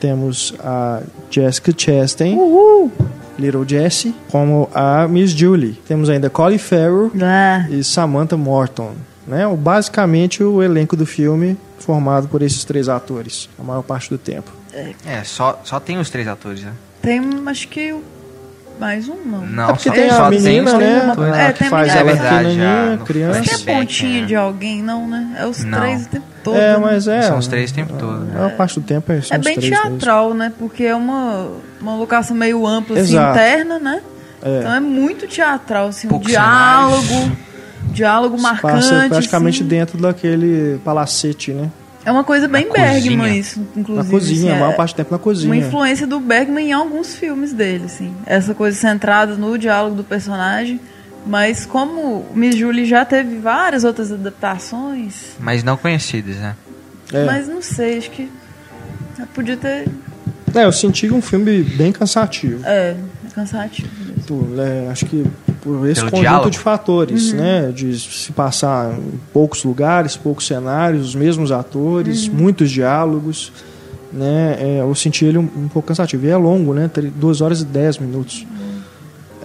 Temos a Jessica Chastain, Uhul! Little Jessie, como a Miss Julie. Temos ainda Colin Farrell Ah, e Samantha Morton. Né? Basicamente o elenco do filme formado por esses três atores, a maior parte do tempo. É, só, só tem os três atores, né? tem, acho que mais um, não. Não, É porque só tem a menina, né? a É, que tem a faz menina. ela É verdade, pequenininha, no criança. Tem a flashback, pontinha né? de alguém, não, né? É os Não. três o tempo todo. É, né? mas é. São os três o tempo todo. A maior parte do tempo é, É bem três teatral, né? Porque é uma, uma locação meio ampla, assim, interna, né? É. Então é muito teatral, assim, um Poucos diálogo, diálogo Se marcante. Passa praticamente assim. dentro daquele palacete, né? É uma coisa bem Na Bergman cozinha. isso, inclusive. Na cozinha, assim, a maior é parte do tempo na Uma cozinha. influência do Bergman em alguns filmes dele, assim. Essa coisa centrada no diálogo do personagem. Mas como Miss Julie já teve várias outras adaptações, Mas não conhecidos, né? É. mas não sei, acho que podia ter... É, eu senti um filme bem cansativo. É, é cansativo mesmo. Por, né, acho que por esse Pelo conjunto diálogo? de fatores, né? De se passar em poucos lugares, poucos cenários, os mesmos atores, muitos diálogos, né? É, eu senti ele um, um pouco cansativo. E é longo, né? Tem duas horas e dez minutos.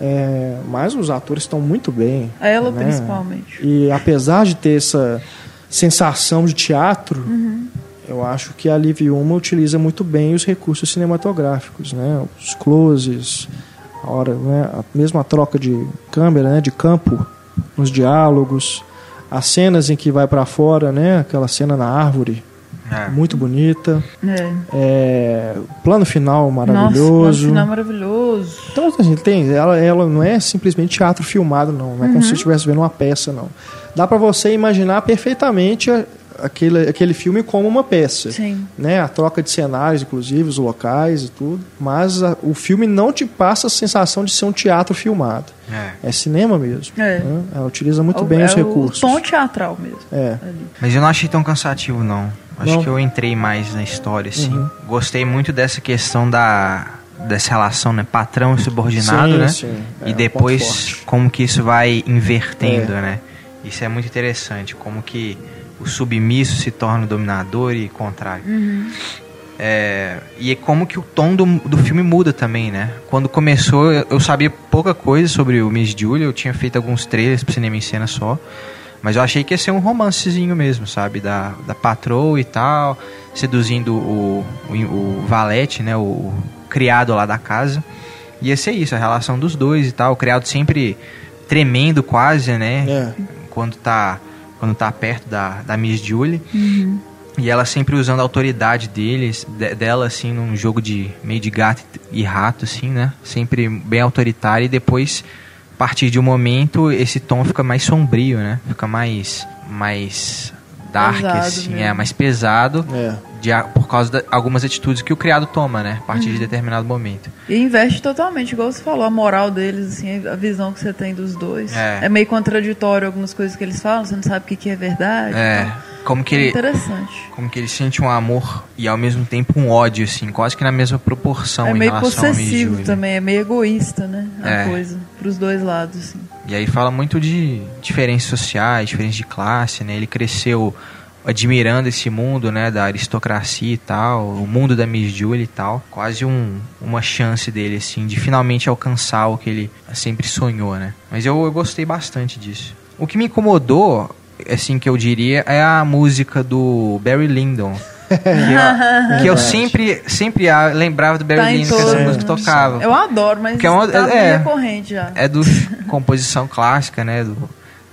É, mas os atores estão muito bem. Ela né? principalmente. E apesar de ter essa sensação de teatro, eu acho que a Liv Uma utiliza muito bem os recursos cinematográficos, né? Os closes, a hora, né? a mesma troca de câmera, né? De campo, nos diálogos, as cenas em que vai para fora, né? Aquela cena na árvore, É. muito bonita. É. É, plano final Nossa, maravilhoso. o final maravilhoso. Então, assim, tem, ela, ela não é simplesmente teatro filmado, não. Não é como se você estivesse vendo uma peça, não. Dá para você imaginar perfeitamente a- aquele, aquele filme como uma peça. Sim. Né? A troca de cenários, inclusive, os locais e tudo. Mas a- o filme não te passa a sensação de ser um teatro filmado. É. É cinema mesmo. É. né? Ela utiliza muito É o- bem é os o recursos. tom teatral mesmo. É. Ali. Mas eu não achei tão cansativo, não. Acho Não? que eu entrei mais na história, assim. Uhum. Gostei muito dessa questão da dessa relação, né? Patrão e subordinado, Sim, né? sim. É, um e depois forte. como que isso vai invertendo, É. né? Isso é muito interessante, como que o submisso se torna o dominador e contrário. É, e é como que o tom do, do filme muda também, né? Quando começou, eu, eu sabia pouca coisa sobre o Miss Julia, eu tinha feito alguns trailers pro cinema em cena só. Mas eu achei que ia ser um romancezinho mesmo, sabe? Da, da patroa e tal, seduzindo o, o, o valete, né? O, o criado lá da casa. Ia ser isso, a relação dos dois e tal. O criado sempre tremendo quase, né? É. Quando tá, quando tá perto da, da Miss Julie. E ela sempre usando a autoridade deles, de- dela, assim, num jogo de meio de gato e rato, assim, né? Sempre bem autoritária e depois, a partir de um momento, esse tom fica mais sombrio, né? Fica mais, mais dark, Pesado assim, mesmo. é, mais pesado É. de, por causa de algumas atitudes que o criado toma, né? A partir de determinado momento. E investe totalmente, igual você falou, a moral deles, assim, a visão que você tem dos dois. É. meio contraditório algumas coisas que eles falam, você não sabe o que, que é verdade. É, então. como que É ele... interessante. Como que ele sente um amor e ao mesmo tempo um ódio, assim, quase que na mesma proporção é em meio possessivo Julie. também, é meio egoísta, né? A É. coisa, pros dois lados, assim. E aí fala muito de diferenças sociais, diferenças de classe, né? Ele cresceu admirando esse mundo, né, da aristocracia e tal, o mundo da Miss Julie e tal. Quase um, uma chance dele, assim, de finalmente alcançar o que ele sempre sonhou, né? Mas eu, eu gostei bastante disso. O que me incomodou assim, que eu diria, é a música do Barry Lyndon. Que eu, que eu <laughs> sempre, sempre lembrava do Barry Tá que essa música tocava. Eu adoro, mas é uma- tá é. recorrente já. É do <laughs> composição clássica, né? Do,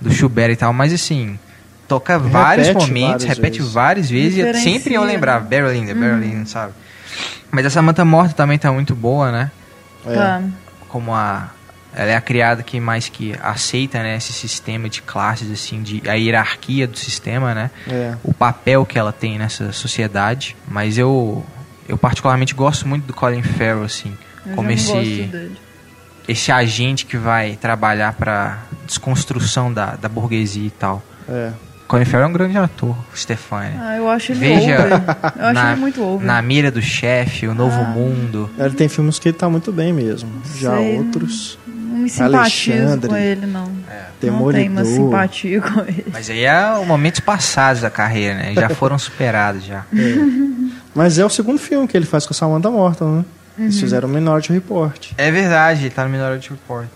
do Schubert e tal, mas assim, toca vários Repete momentos, várias repete vezes. várias vezes, e sempre eu lembrava, né? Barry Lyndon, Barry Lyndon, sabe? Mas a Samantha Morta também tá muito boa, né? É. Como a ela é a criada que mais que aceita né, esse sistema de classes assim de a hierarquia do sistema né É. o papel que ela tem nessa sociedade mas eu eu particularmente gosto muito do Colin Farrell assim Eu como esse gosto dele. esse agente que vai trabalhar para desconstrução da, da burguesia e tal É. Colin Farrell é um grande ator Stefani Ah, eu acho ele Veja over. Eu acho <laughs> na, ele muito over. na mira do chefe o novo Ah. mundo Ele tem filmes que ele tá muito bem mesmo. Já Sei, outros. Não me simpatizo Alexandre. com ele, não. É. Não tenho uma Demolidor. simpatia com ele. mas aí é o momentos passados da carreira né já foram superados já Mas é o segundo filme que ele faz com a Samantha Morton, né? Uhum. Eles fizeram Minority Report. É verdade, ele tá no Minority Report.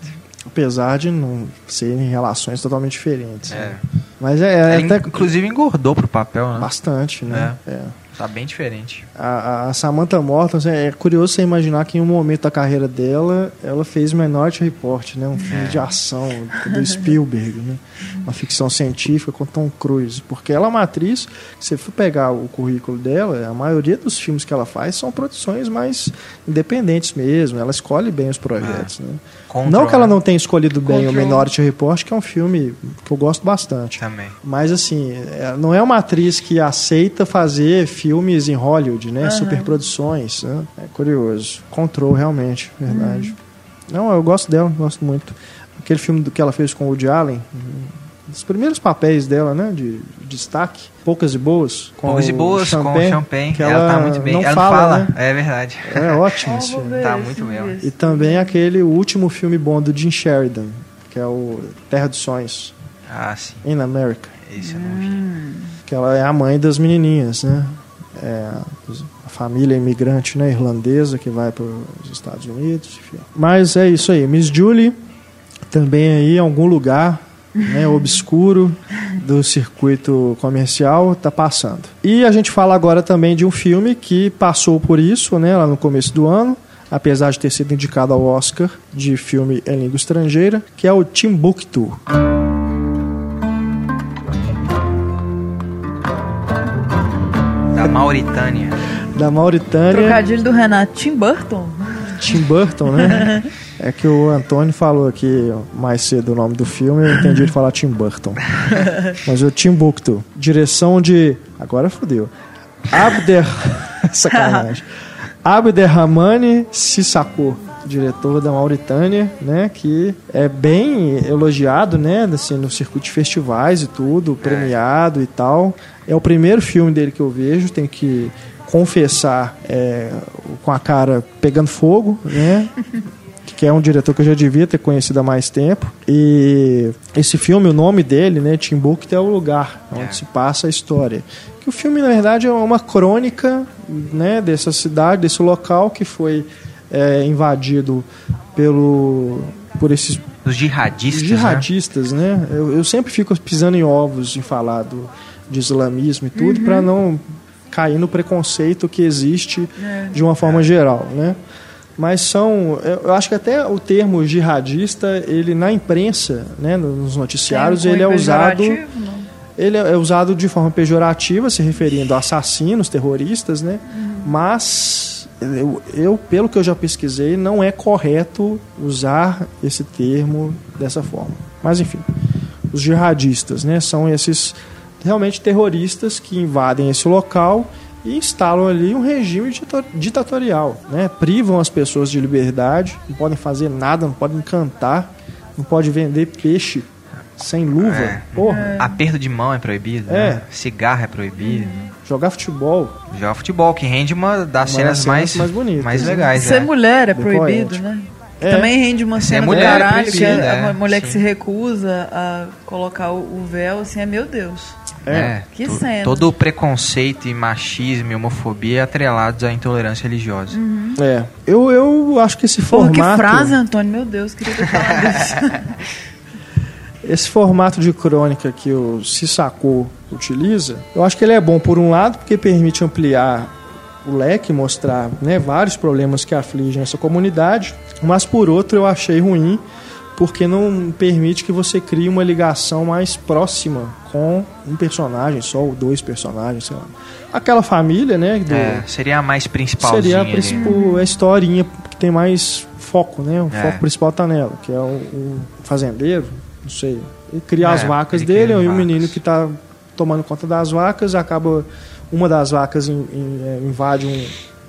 Apesar de não serem relações totalmente diferentes. É. né? Mas é, é até inclusive, engordou pro papel, né? bastante, né? É. Tá bem diferente. A, a Samantha Morton, assim, é curioso você imaginar que em um momento da carreira dela, ela fez Minority Report, né? Um filme É. de ação do Spielberg, né? Uma ficção científica com Tom Cruise. Porque ela é uma atriz, se você for pegar o currículo dela, a maioria dos filmes que ela faz são produções mais independentes mesmo. Ela escolhe bem os projetos, né? Control, Não que ela não tenha escolhido bem o Control. Minority Report, que é um filme que eu gosto bastante. Também. Mas assim, é- não é uma atriz que aceita fazer filmes em Hollywood, né? Superproduções. Né? É curioso. Control, realmente, verdade. Não, eu gosto dela, gosto muito. Aquele filme do que ela fez com o Woody Allen, dos primeiros papéis dela, né? De, de destaque. Poucas e Boas. Com Poucas e o boas com o Champagne. que ela, tá muito bem. Não ela fala, fala. né? É verdade. É ótimo <laughs> esse filme. Tá muito bem. E também aquele último filme bom do Jim Sheridan, que é o Terra dos Sonhos, Ah, sim. In America. Esse eu não vi. que ela é a mãe das menininhas, né? É a família imigrante né, irlandesa que vai para os Estados Unidos. Enfim. Mas é isso aí. Miss Julie também aí em algum lugar né, obscuro do circuito comercial tá passando. E a gente fala agora também de um filme que passou por isso, né, lá no começo do ano, apesar de ter sido indicado ao Oscar de filme em língua estrangeira, que é o Timbuktu. Da Mauritânia. Da Mauritânia. Trocadilho do Renato Tim Burton. Tim Burton, né? <laughs> É que o Antônio falou aqui mais cedo o nome do filme, eu entendi ele falar Tim Burton. <laughs> Mas o Timbuktu, direção de. Agora fodeu. Abder. <laughs> Sacanagem. Abderrahmane Sissako, diretor da Mauritânia, né? Que é bem elogiado, né? Assim, no circuito de festivais e tudo, premiado e tal. É o primeiro filme dele que eu vejo, tenho que confessar é, com a cara pegando fogo, né? <laughs> que é um diretor que eu já devia ter conhecido há mais tempo. E esse filme, o nome dele, né, Timbuktu, é o lugar onde É. se passa a história. Que o filme, na verdade, é uma crônica né, dessa cidade, desse local que foi é, invadido pelo por esses Os jihadistas, né? jihadistas, né? Eu, eu sempre fico pisando em ovos em falar do, de islamismo e tudo para não cair no preconceito que existe de uma forma geral, né? Mas são, eu acho que até o termo jihadista, ele na imprensa, né, nos noticiários, um ele é usado não? ele é usado de forma pejorativa, se referindo a assassinos, terroristas, né? Mas eu, eu, pelo que eu já pesquisei, não é correto usar esse termo dessa forma. Mas enfim, os jihadistas, né? São esses realmente terroristas que invadem esse local e instalam ali um regime dita- ditatorial, né? Privam as pessoas de liberdade, não podem fazer nada, não podem cantar, não pode vender peixe sem luva. É. Porra. Aperto de mão é proibido, É. né? Cigarro é proibido. Jogar futebol. Jogar futebol, que rende uma das Uma cenas cenas mais, mais bonitas, mais né? legais. Ser é. mulher é proibido, né? É. Também rende uma Ser cena do mulher é caralho que proibido, a, é, a mulher que sim. se recusa a colocar o, o véu, assim, é meu Deus. É, Que to- cena. Todo o preconceito e machismo e homofobia atrelados à intolerância religiosa. É. Eu, eu acho que esse Porra, formato. que frase, Antônio, meu Deus, queria ter falado <laughs> isso. esse formato de crônica que o Sissako utiliza, eu acho que ele é bom por um lado porque permite ampliar o leque, mostrar né, vários problemas que afligem essa comunidade, mas por outro eu achei ruim porque não permite que você crie uma ligação mais próxima com um personagem só ou dois personagens, sei lá. Aquela família, né? Do, é, seria a mais principal. Seria a, principal, a historinha que tem mais foco, né? O é. foco principal tá nela, que é o, o fazendeiro, não sei. Ele cria é, as vacas dele, e o menino que está tomando conta das vacas acaba uma das vacas é, invade um,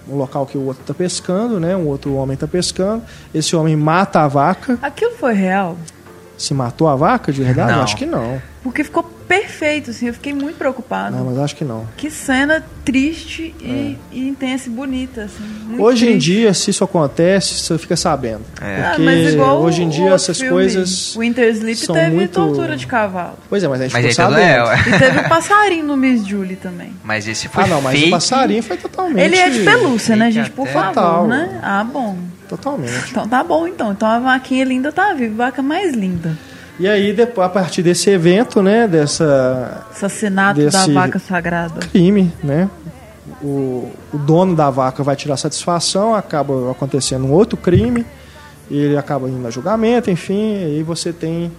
um, local que o outro está pescando, né? Um outro homem está pescando. Esse homem mata a vaca. Aquilo foi real? Se matou a vaca de verdade? Não. Acho que não. Porque ficou perfeito, assim, eu fiquei muito preocupada. Não, mas acho que não. Que cena triste e, é. e intensa e bonita, assim. Hoje triste. em dia, se isso acontece, você fica sabendo. É. Porque ah, mas igual hoje em dia essas filme, coisas. Winter Sleep são teve muito... tortura de cavalo. Pois é, mas a gente mas ficou sabendo. É, e teve o passarinho no Miss Julie também. Mas esse foi Ah, não, mas fake. o passarinho foi totalmente. Ele é de pelúcia, né, gente? Por favor, Total. né? Ah, bom. Totalmente. Então tá bom, então. Então a vaquinha linda tá viva, vaca mais linda. E aí, a partir desse evento, né, dessa Assassinato Desse- da vaca sagrada. crime, né, o, o dono da vaca vai tirar satisfação, acaba acontecendo um outro crime, ele acaba indo a julgamento, enfim, e aí você tem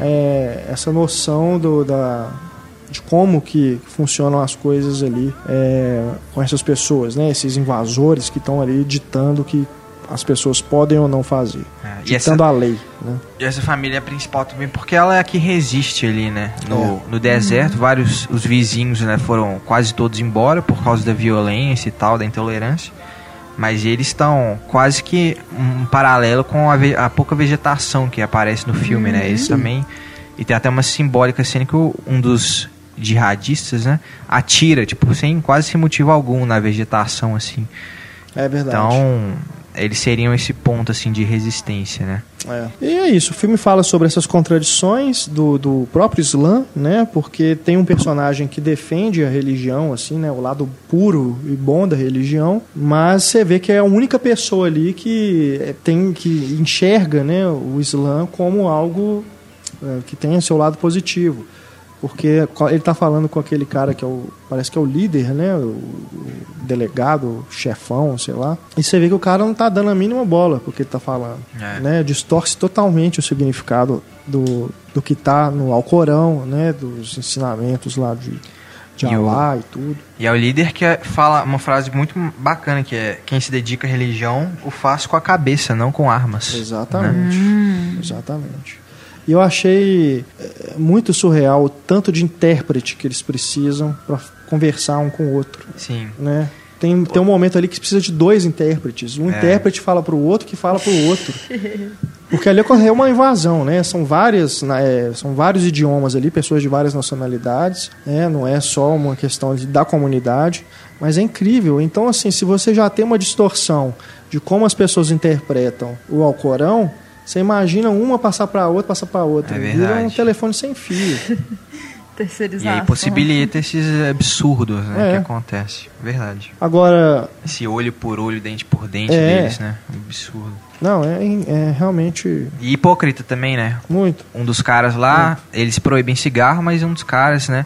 é, essa noção do, da, de como que funcionam as coisas ali é, com essas pessoas, né, esses invasores que estão ali ditando que as pessoas podem ou não fazer, É, essa, a lei, né. e essa família é principal também porque ela é a que resiste ali, né? No, no deserto, vários os vizinhos né, foram quase todos embora por causa da violência e tal, da intolerância. Mas eles estão quase que um paralelo com a, a pouca vegetação que aparece no filme, né? Eles também. E tem até uma simbólica cena que um dos jihadistas, né? Atira, tipo, sem quase sem motivo algum na vegetação, assim. É verdade. Então, eles seriam esse ponto, assim, de resistência, né? É. E é isso, o filme fala sobre essas contradições do, do próprio Islã, né? Porque tem um personagem que defende a religião, assim, né? O lado puro e bom da religião, mas você vê que é a única pessoa ali que é, tem que enxerga, né, o Islã como algo é, que tem seu lado positivo. Porque ele está falando com aquele cara que é o. Parece que é o líder, né? O, o delegado, o chefão, sei lá. E você vê que o cara não está dando a mínima bola porque ele está falando. É. Né? Distorce totalmente o significado do, do que está no Alcorão, né? Dos ensinamentos lá de, de E o- Alá e tudo. E é o líder que é- fala uma frase muito bacana, que é quem se dedica à religião o faz com a cabeça, não com armas. Exatamente. Exatamente. E eu achei eh, muito surreal o tanto de intérprete que eles precisam para conversar um com o outro, Sim. né? Tem, tem um momento ali que precisa de dois intérpretes. Um É. intérprete fala para o outro que fala para o outro. Porque ali ocorreu uma invasão, né? São várias, né, são vários idiomas ali, pessoas de várias nacionalidades, né? Não é só uma questão de, da comunidade, mas é incrível. Então, assim, se você já tem uma distorção de como as pessoas interpretam o Alcorão, você imagina uma passar para outra, passar para outra. É Vira um verdade. telefone sem fio. <laughs> E Terceirização. aí possibilita esses absurdos né, É. que acontece. Verdade. Agora, Esse olho por olho, dente por dente É. deles, né? Absurdo. não, é, é realmente E hipócrita também, né? muito. Um dos caras lá, eles proíbem cigarro, mas um dos caras, né?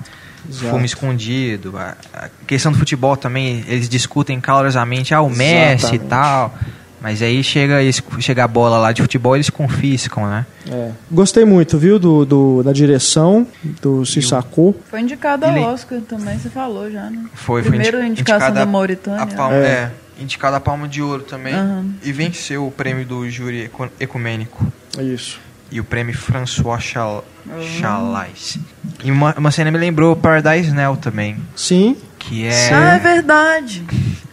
Exato. Fumo escondido. A a questão do futebol também, eles discutem calorosamente, ah, o Messi e tal. Mas aí chega, eles- chega a bola lá de futebol, eles confiscam, né? É. Gostei muito, viu, do, do- da direção do Sissako. Foi indicado ao Oscar também, você falou já, né? Foi, foi Primeiro indi- indicação da a- Mauritânia. A palma, É. é. indicado a Palma de Ouro também. Aham. E venceu o prêmio do júri ecumênico. Isso. E o prêmio François Chal Chalais. E uma, uma cena me lembrou Paradise Now também. Sim, Que Ah, é é, verdade.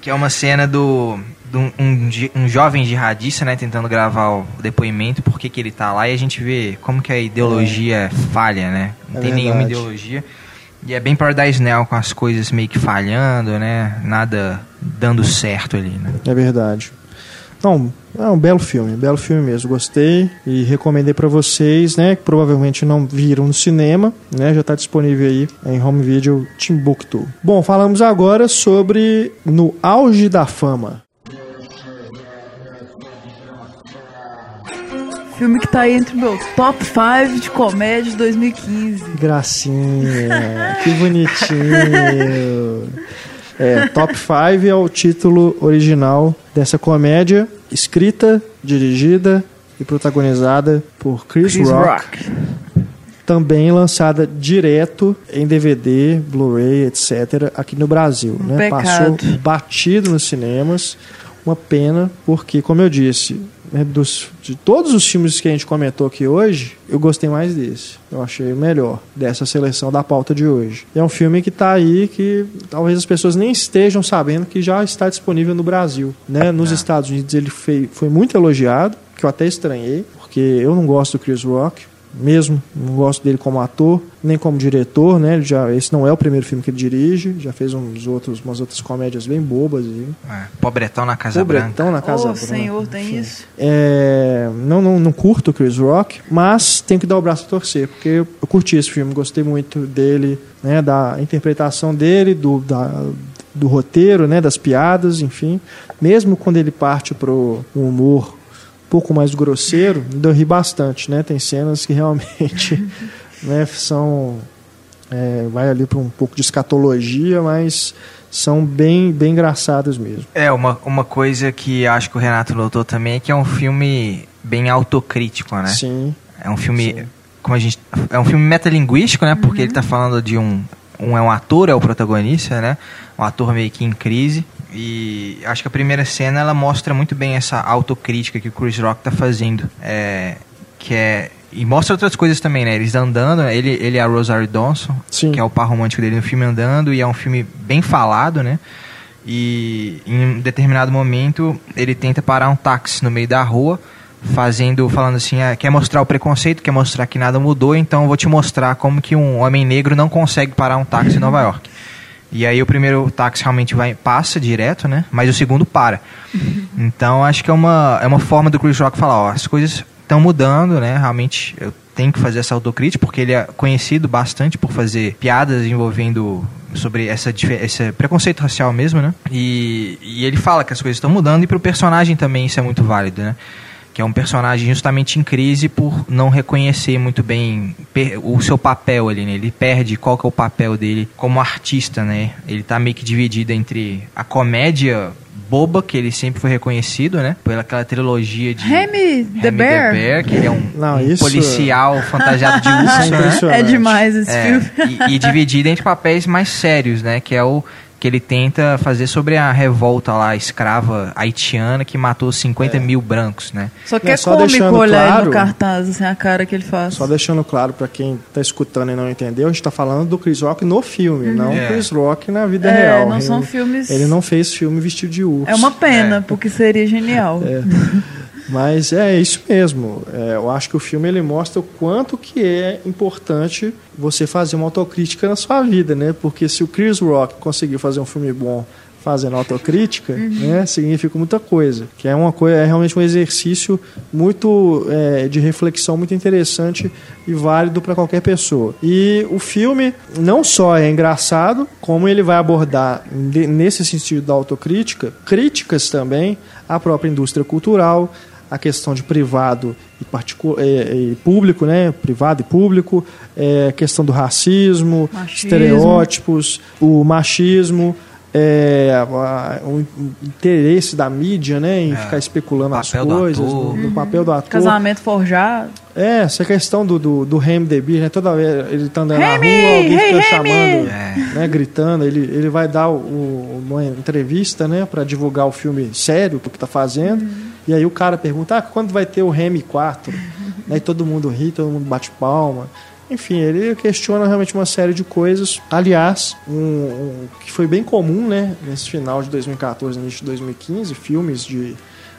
que é uma cena do. Um, um, um jovem jihadista, né, tentando gravar o depoimento, por que que ele tá lá, e a gente vê como que a ideologia falha, né? Não É tem nenhuma verdade. ideologia. E é bem Paradise Now, com as coisas meio que falhando, né? Nada dando certo ali, né? é verdade. Não, é um belo filme, belo filme mesmo. Gostei e recomendei pra vocês, né? Que provavelmente não viram no cinema, né? Já tá disponível aí em home video Timbuktu. Bom, falamos agora sobre No Auge da Fama. Filme que tá aí entre meu top 5 de comédia de 2015. Gracinha, que bonitinho. É, Top 5 é o título original dessa comédia, escrita, dirigida e protagonizada por Chris, Chris Rock, Rock. também lançada direto em DVD, Blu-ray, etc., aqui no Brasil. Um né? Passou batido nos cinemas. Uma pena, porque, como eu disse, né, dos, de todos os filmes que a gente comentou aqui hoje, eu gostei mais desse. Eu achei o melhor dessa seleção da pauta de hoje. E é um filme que está aí que talvez as pessoas nem estejam sabendo que já está disponível no Brasil. Né? Nos Estados Unidos ele foi, foi muito elogiado, que eu até estranhei, porque eu não gosto do Chris Rock, mesmo, não gosto dele como ator, nem como diretor, né? Ele já, esse não é o primeiro filme que ele dirige, já fez uns outros, umas outras comédias bem bobas. E, É, Pobretão na Casa Branca. Pobretão na Casa Ô, Branca. senhor, tem enfim. isso? É, não, não, não curto o Chris Rock, mas tenho que dar o braço a torcer, porque eu curti esse filme, gostei muito dele, né, da interpretação dele, do, da, do roteiro, né, das piadas, enfim. Mesmo quando ele parte pro um humor um pouco mais grosseiro, eu ri bastante, né? Tem cenas que realmente <laughs> né, são é, vai ali para um pouco de escatologia, mas são bem bem engraçadas mesmo. É, uma, uma coisa que acho que o Renato notou também é que é um filme bem autocrítico, né? Sim. É um filme, Sim. como a gente, é um filme metalinguístico, né? Porque ele tá falando de um, um é um ator, é o protagonista, né? Um ator meio que em crise. E acho que a primeira cena ela mostra muito bem essa autocrítica que o Chris Rock tá fazendo, é, que é e mostra outras coisas também, né? Eles andando, ele ele é a Rosario Dawson, Sim. que é o par romântico dele no filme andando e é um filme bem falado, né? E em um determinado momento ele tenta parar um táxi no meio da rua, fazendo, falando assim, ah, quer mostrar o preconceito, quer mostrar que nada mudou, então eu vou te mostrar como que um homem negro não consegue parar um táxi em Nova York. E aí o primeiro táxi realmente vai passa direto, né? Mas o segundo para. <laughs> Então acho que é uma, é uma forma do Chris Rock falar, ó, as coisas estão mudando, né? Realmente eu tenho que fazer essa autocrítica, porque ele é conhecido bastante por fazer piadas envolvendo sobre essa, esse preconceito racial mesmo, né? E, e ele fala que as coisas estão mudando e pro personagem também isso é muito válido, né? Que é um personagem justamente em crise por não reconhecer muito bem o seu papel ali, né? Ele perde qual que é o papel dele como artista, né? Ele tá meio que dividido entre a comédia boba, que ele sempre foi reconhecido, né? Pela aquela trilogia de Remy the Remy Bear. que ele é um, Não, um isso- policial fantasiado de <laughs> é urso, né? impressionante. É demais esse É, filme. e, e dividido entre papéis mais sérios, né? Que é o que ele tenta fazer sobre a revolta lá escrava haitiana que matou 50 mil brancos, né? Só que Não, é só cômico olhar claro- no cartaz, assim, a cara que ele faz. Só deixando claro para quem está escutando e não entendeu, a gente está falando do Chris Rock no filme, não É. o Chris Rock na vida É, real. não ele, são filmes- Ele não fez filme vestido de urso. É uma pena, É. porque seria genial. <laughs> Mas é isso mesmo. É, eu acho que o filme ele mostra o quanto que é importante você fazer uma autocrítica na sua vida, né? Porque se o Chris Rock conseguiu fazer um filme bom fazendo autocrítica, né, significa muita coisa. Que é uma coisa, é realmente um exercício muito é, de reflexão muito interessante e válido para qualquer pessoa. E o filme não só é engraçado, como ele vai abordar nesse sentido da autocrítica, críticas também à própria indústria cultural, a questão de privado e, particu- é, e público, né? Privado e público, é, a questão do racismo, Machismo. estereótipos, o machismo, é, a- o interesse da mídia, né? Em ficar especulando as do coisas, ator. no, no papel do ator. Casamento forjado. É, essa questão do, do, do Remy né? Toda vez ele tá andando Remy! na rua, alguém Hey, fica Remy! chamando, É. né? Gritando. Ele, ele vai dar o, o- uma entrevista, né? Pra divulgar o filme sério, o que tá fazendo. Uhum. E aí o cara pergunta, ah, quando vai ter o Remy 4? <laughs> Aí todo mundo ri, todo mundo bate palma. Enfim, ele questiona realmente uma série de coisas. Aliás, um, um que foi bem comum, né? Nesse final de 2014, início de 2015, filmes de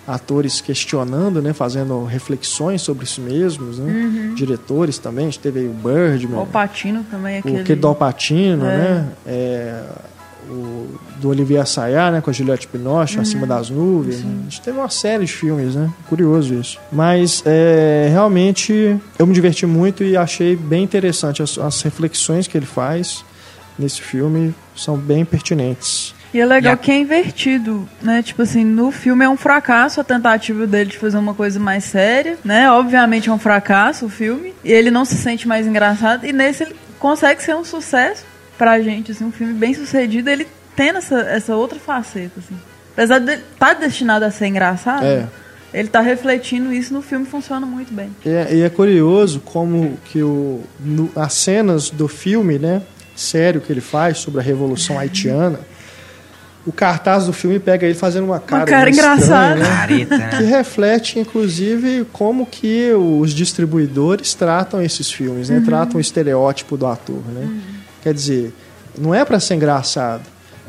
atores questionando, né, fazendo reflexões sobre si mesmos, né? Diretores também, a gente teve aí o Birdman, O Patino também, aquele... o aquele do Alpatino, É. né? É, o do Olivier Assayas, né, com a Juliette Binoche, Acima das Nuvens. né? A gente teve uma série de filmes, né? Curioso isso. Mas é, realmente eu me diverti muito e achei bem interessante as, as reflexões que ele faz nesse filme são bem pertinentes. E é legal a- que é invertido, né? Tipo assim, no filme é um fracasso a tentativa dele de fazer uma coisa mais séria, né? Obviamente é um fracasso o filme. E ele não se sente mais engraçado. E nesse ele consegue ser um sucesso pra gente, assim, um filme bem sucedido. Ele tendo essa, essa outra faceta, assim. Apesar de estar destinado a ser engraçado, É. ele tá refletindo isso no filme e funciona muito bem. E é, e é curioso como que o, no- as cenas do filme, né, sério que ele faz sobre a Revolução Haitiana, o cartaz do filme pega ele fazendo uma cara, cara meio estranha, engraçada. né? Careta, que né? reflete, inclusive, como que os distribuidores tratam esses filmes, né? Tratam o estereótipo do ator, né? Quer dizer, não é para ser engraçado,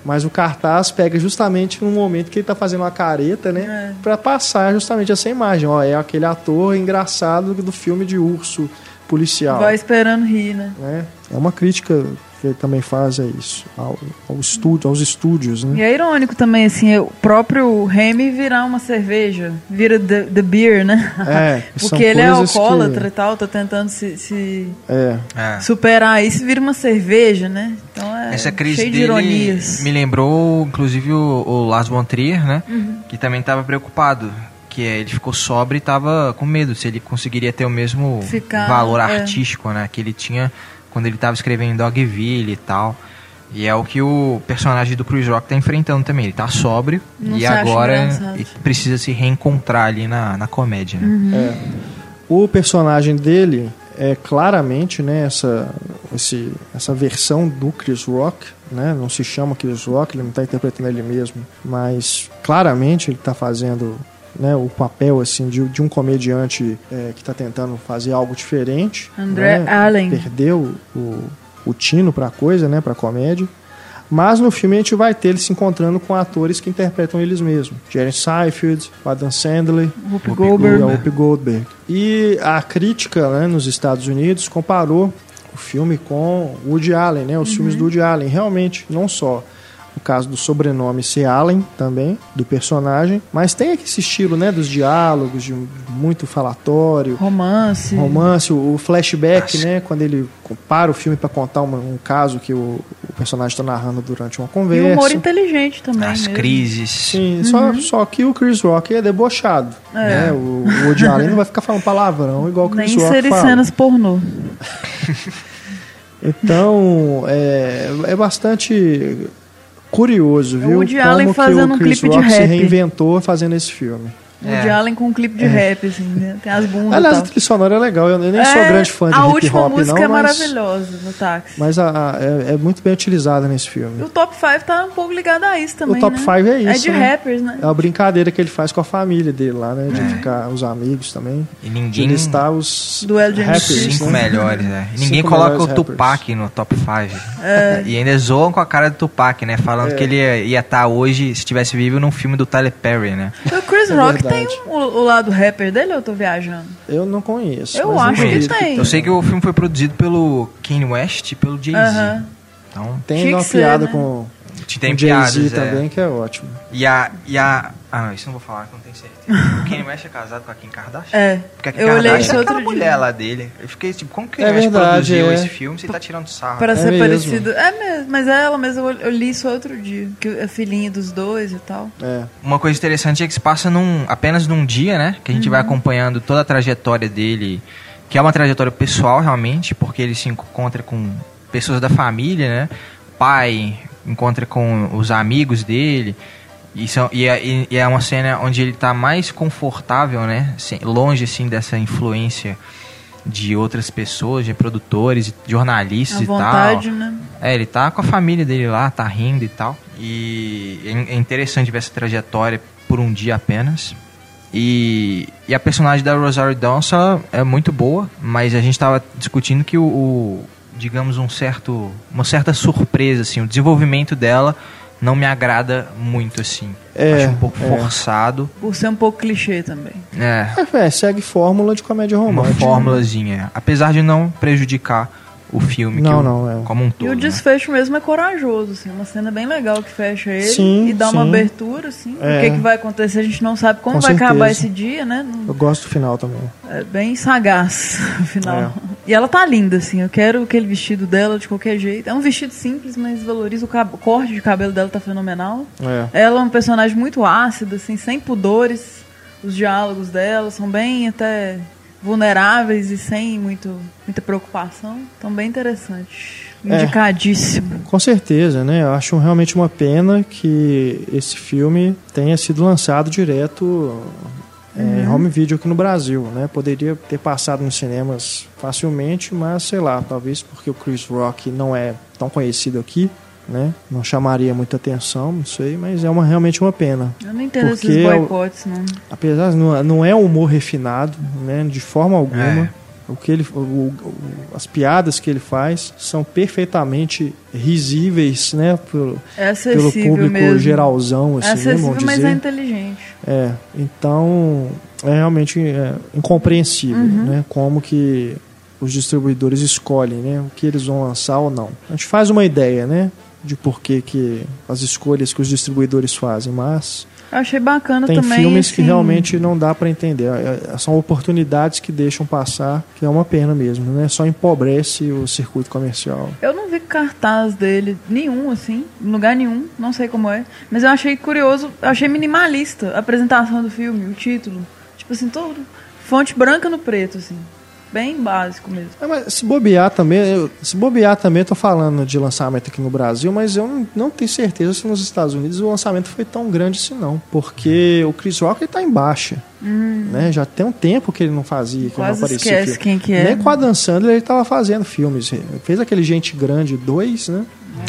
mas o cartaz pega justamente no momento que ele tá fazendo uma careta, né? É. Para passar justamente essa imagem, ó, é aquele ator engraçado do filme de urso policial, Vai esperando rir, né? né? É uma crítica que também faz é isso, ao, ao estúdio, aos estúdios, né? E é irônico também, assim, o próprio Remy virar uma cerveja, vira the, the beer, né? É, <laughs> Porque ele é coisas que- alcoólatra e tal, tá tentando se, se É, É. superar isso, vira uma cerveja, né? Então é Essa crise cheio de dele ironias. me lembrou, inclusive, o, o Lars von Trier, né? Uhum. Que também estava preocupado. Que é, ele ficou sóbrio e estava com medo se ele conseguiria ter o mesmo Ficar, valor é. artístico, né? Que ele tinha quando ele estava escrevendo Dogville e tal. E é o que o personagem do Chris Rock tá enfrentando também. Ele tá sóbrio Não e agora precisa se reencontrar ali na, na comédia, né? Uhum. É. O personagem dele é claramente né, essa, esse, essa versão do Chris Rock. Né? Não se chama Chris Rock, ele não está interpretando ele mesmo, mas claramente ele está fazendo né, o papel assim de, de um comediante é, que está tentando fazer algo diferente. André né? Allen. Perdeu o, o tino para a coisa, né, para a comédia. Mas no filme a gente vai ter ele se encontrando com atores que interpretam eles mesmos. Jerry Seinfeld, Adam Sandler, Whoopi Goldberg. a Whoopi Goldberg. E a crítica né, nos Estados Unidos comparou o filme com Woody Allen, né, os filmes do Woody Allen. Realmente, não só o caso do sobrenome ser Allen também, do personagem, mas tem aqui esse estilo né, dos diálogos, de muito falatório, Romance. romance, o flashback, Nossa. né? Quando ele para o filme para contar uma- um caso que o, o personagem está narrando durante uma E conversa. humor inteligente também. As mesmo. crises. Sim, só, só que o Chris Rock é debochado. Uhum. É. Né? O, o Woody <laughs> Allen não vai ficar falando palavrão igual o Chris Nem Rock inserir fala. cenas pornô. Então, é, é bastante curioso, É o viu? Woody Como Allen que fazendo o um Chris clipe de Rock se rap. reinventou fazendo esse filme. Woody É. Allen com um clipe de rap, assim, né? Tem as bundas e Aliás, a trilha sonora é legal. Eu nem sou É, grande fã de A hip última hop, música não, é maravilhosa no táxi. mas a- a- é, é muito bem utilizada nesse filme. o Top 5 tá um pouco ligado a isso também. o top né? 5 é isso. É de né? rappers, né? É a brincadeira que ele faz com a família dele lá, né? De É. ficar os amigos também. E De ninguém. listar os Duelo de rappers. Cinco né? melhores, né? E Ninguém Cinco coloca o Tupac no top 5. É. E ainda zoam com a cara do Tupac, né? Falando É. que ele ia estar hoje, se estivesse vivo, num filme do Tyler Perry, né? O Chris É Rock verdade. tem o, o lado rapper dele ou eu tô viajando? Eu não conheço. Eu mas acho que tem. Eu sei que o filme foi produzido pelo Kanye West e pelo Jay-Z. Aham. Então, Tem uma piada né? com, tem com Jay-Z é. também que é ótimo. E a, e a... Ah, não, isso eu não vou falar, que eu não tenho certeza. O Kanye West é casado com a Kim Kardashian? É. Porque a Kim Eu Kardashian é outro aquela dia. mulher lá dele. Eu fiquei tipo, como que o É Kanye West produziu é. esse filme? Você tá tirando sarro. Pra É ser mesmo. parecido. É mesmo, mas é ela mesma, eu, eu li isso outro dia. Que é filhinha dos dois e tal. É. Uma coisa interessante é que se passa num, apenas num dia, né? Que a gente vai Uhum. acompanhando toda a trajetória dele, que é uma trajetória pessoal realmente, porque ele se encontra com pessoas da família, né? Pai, encontra com os amigos dele. E, são, e, é, e- é uma cena onde ele tá mais confortável, né? Sem- longe, assim, dessa influência de outras pessoas, de produtores, de jornalistas À e tal. vontade, né? É, ele tá com a família dele lá, tá rindo e tal. E é é interessante ver essa trajetória por um dia apenas. E, e a personagem da Rosario Dawson é muito boa, mas a gente tava discutindo que o, o- digamos um certo uma certa surpresa assim, o desenvolvimento dela não me agrada muito assim. É, Acho um pouco é. forçado. Por ser um pouco clichê também. É, É, é, segue fórmula de comédia uma romântica. fórmulazinha, apesar de não prejudicar o filme que Não, o- não, é. como um todo. E o né? desfecho mesmo é corajoso, assim. Uma cena bem legal que fecha ele Sim, e dá uma sim. abertura, assim. É. O que, que vai acontecer, a gente não sabe como Com vai acabar certeza. esse dia, né? Não- Eu gosto do final também. É bem sagaz, <laughs> afinal. É. E ela tá linda, assim. Eu quero aquele vestido dela de qualquer jeito. É um vestido simples, mas valoriza o, cab- o corte de cabelo dela tá fenomenal. É. Ela é um personagem muito ácido, assim, sem pudores. Os diálogos dela são bem até vulneráveis e sem muito, muita preocupação. Então, bem interessante. É. Indicadíssimo. Com certeza, né? Eu acho realmente uma pena que esse filme tenha sido lançado direto é, em home video aqui no Brasil, né? Poderia ter passado nos cinemas facilmente, mas sei lá, talvez porque o Chris Rock não é tão conhecido aqui, né? Não chamaria muita atenção, não sei, mas é uma, realmente uma pena. Eu não entendo Porque esses é boicotes, não. Apesar de não, não é um humor refinado, né? De forma alguma. É. O que ele, o- o- as piadas que ele faz são perfeitamente risíveis, né? Por, É pelo público mesmo. geralzão, é assim, né, acessível, vamos mas dizer. é inteligente. É, então é realmente é, incompreensível, Uhum. né? Como que os distribuidores escolhem, né? O que eles vão lançar ou não. A gente faz uma ideia, né? De por que, que as escolhas que os distribuidores fazem, mas Eu achei bacana tem também. filmes que assim, realmente não dá para entender. É, é, São oportunidades que deixam passar, que é uma pena mesmo, né? Só empobrece o circuito comercial. Eu não vi cartaz dele nenhum, assim, em lugar nenhum, não sei como é. Mas eu achei curioso, eu achei minimalista a apresentação do filme, o título. Tipo assim, todo. Fonte branca no preto, assim. Bem básico mesmo. É, mas se bobear também, eu- se bobear também, eu tô falando de lançamento aqui no Brasil, mas eu não, não tenho certeza se nos Estados Unidos o lançamento foi tão grande assim não, porque o Chris Rock ele tá em baixa, né? Já tem um tempo que ele não fazia, que Hum. Quase não aparecia esquece filme. quem que é. Nem com a Adam Sandler ele tava fazendo filmes, Ele fez aquele Gente Grande 2, né?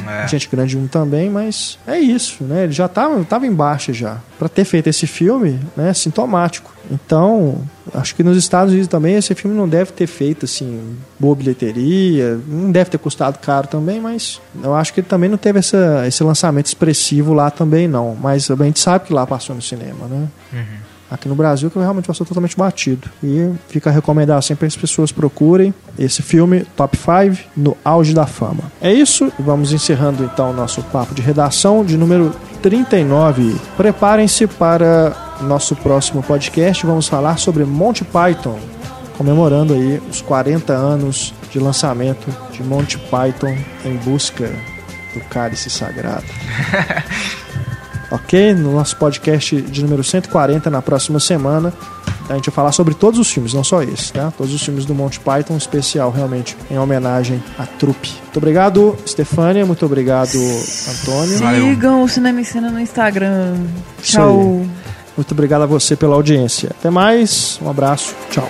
É. Gente Grande 1 também, mas é isso, né? Ele já tava, tava em baixa já. Pra ter feito esse filme, né, é sintomático. Então, acho que nos Estados Unidos também esse filme não deve ter feito assim boa bilheteria, não deve ter custado caro também, mas eu acho que ele também não teve essa, esse lançamento expressivo lá também não. Mas a gente sabe que lá passou no cinema, né? Aqui no Brasil que realmente passou totalmente batido. E fica a recomendação para as pessoas procurem esse filme Top 5 no auge da fama. É isso, vamos encerrando então o nosso papo de redação de número 39. Preparem-se para nosso próximo podcast, vamos falar sobre Monty Python, comemorando aí os 40 anos de lançamento de Monty Python em busca do cálice sagrado. <laughs> ok? No nosso podcast de número 140, na próxima semana, a gente vai falar sobre todos os filmes, não só esse, tá? Todos os filmes do Monty Python, um especial realmente em homenagem à trupe. Muito obrigado, Stefânia. Muito obrigado, Antônio. Sigam o Cinema em Cena no Instagram. Tchau. Muito obrigado a você pela audiência. Até mais, um abraço, tchau.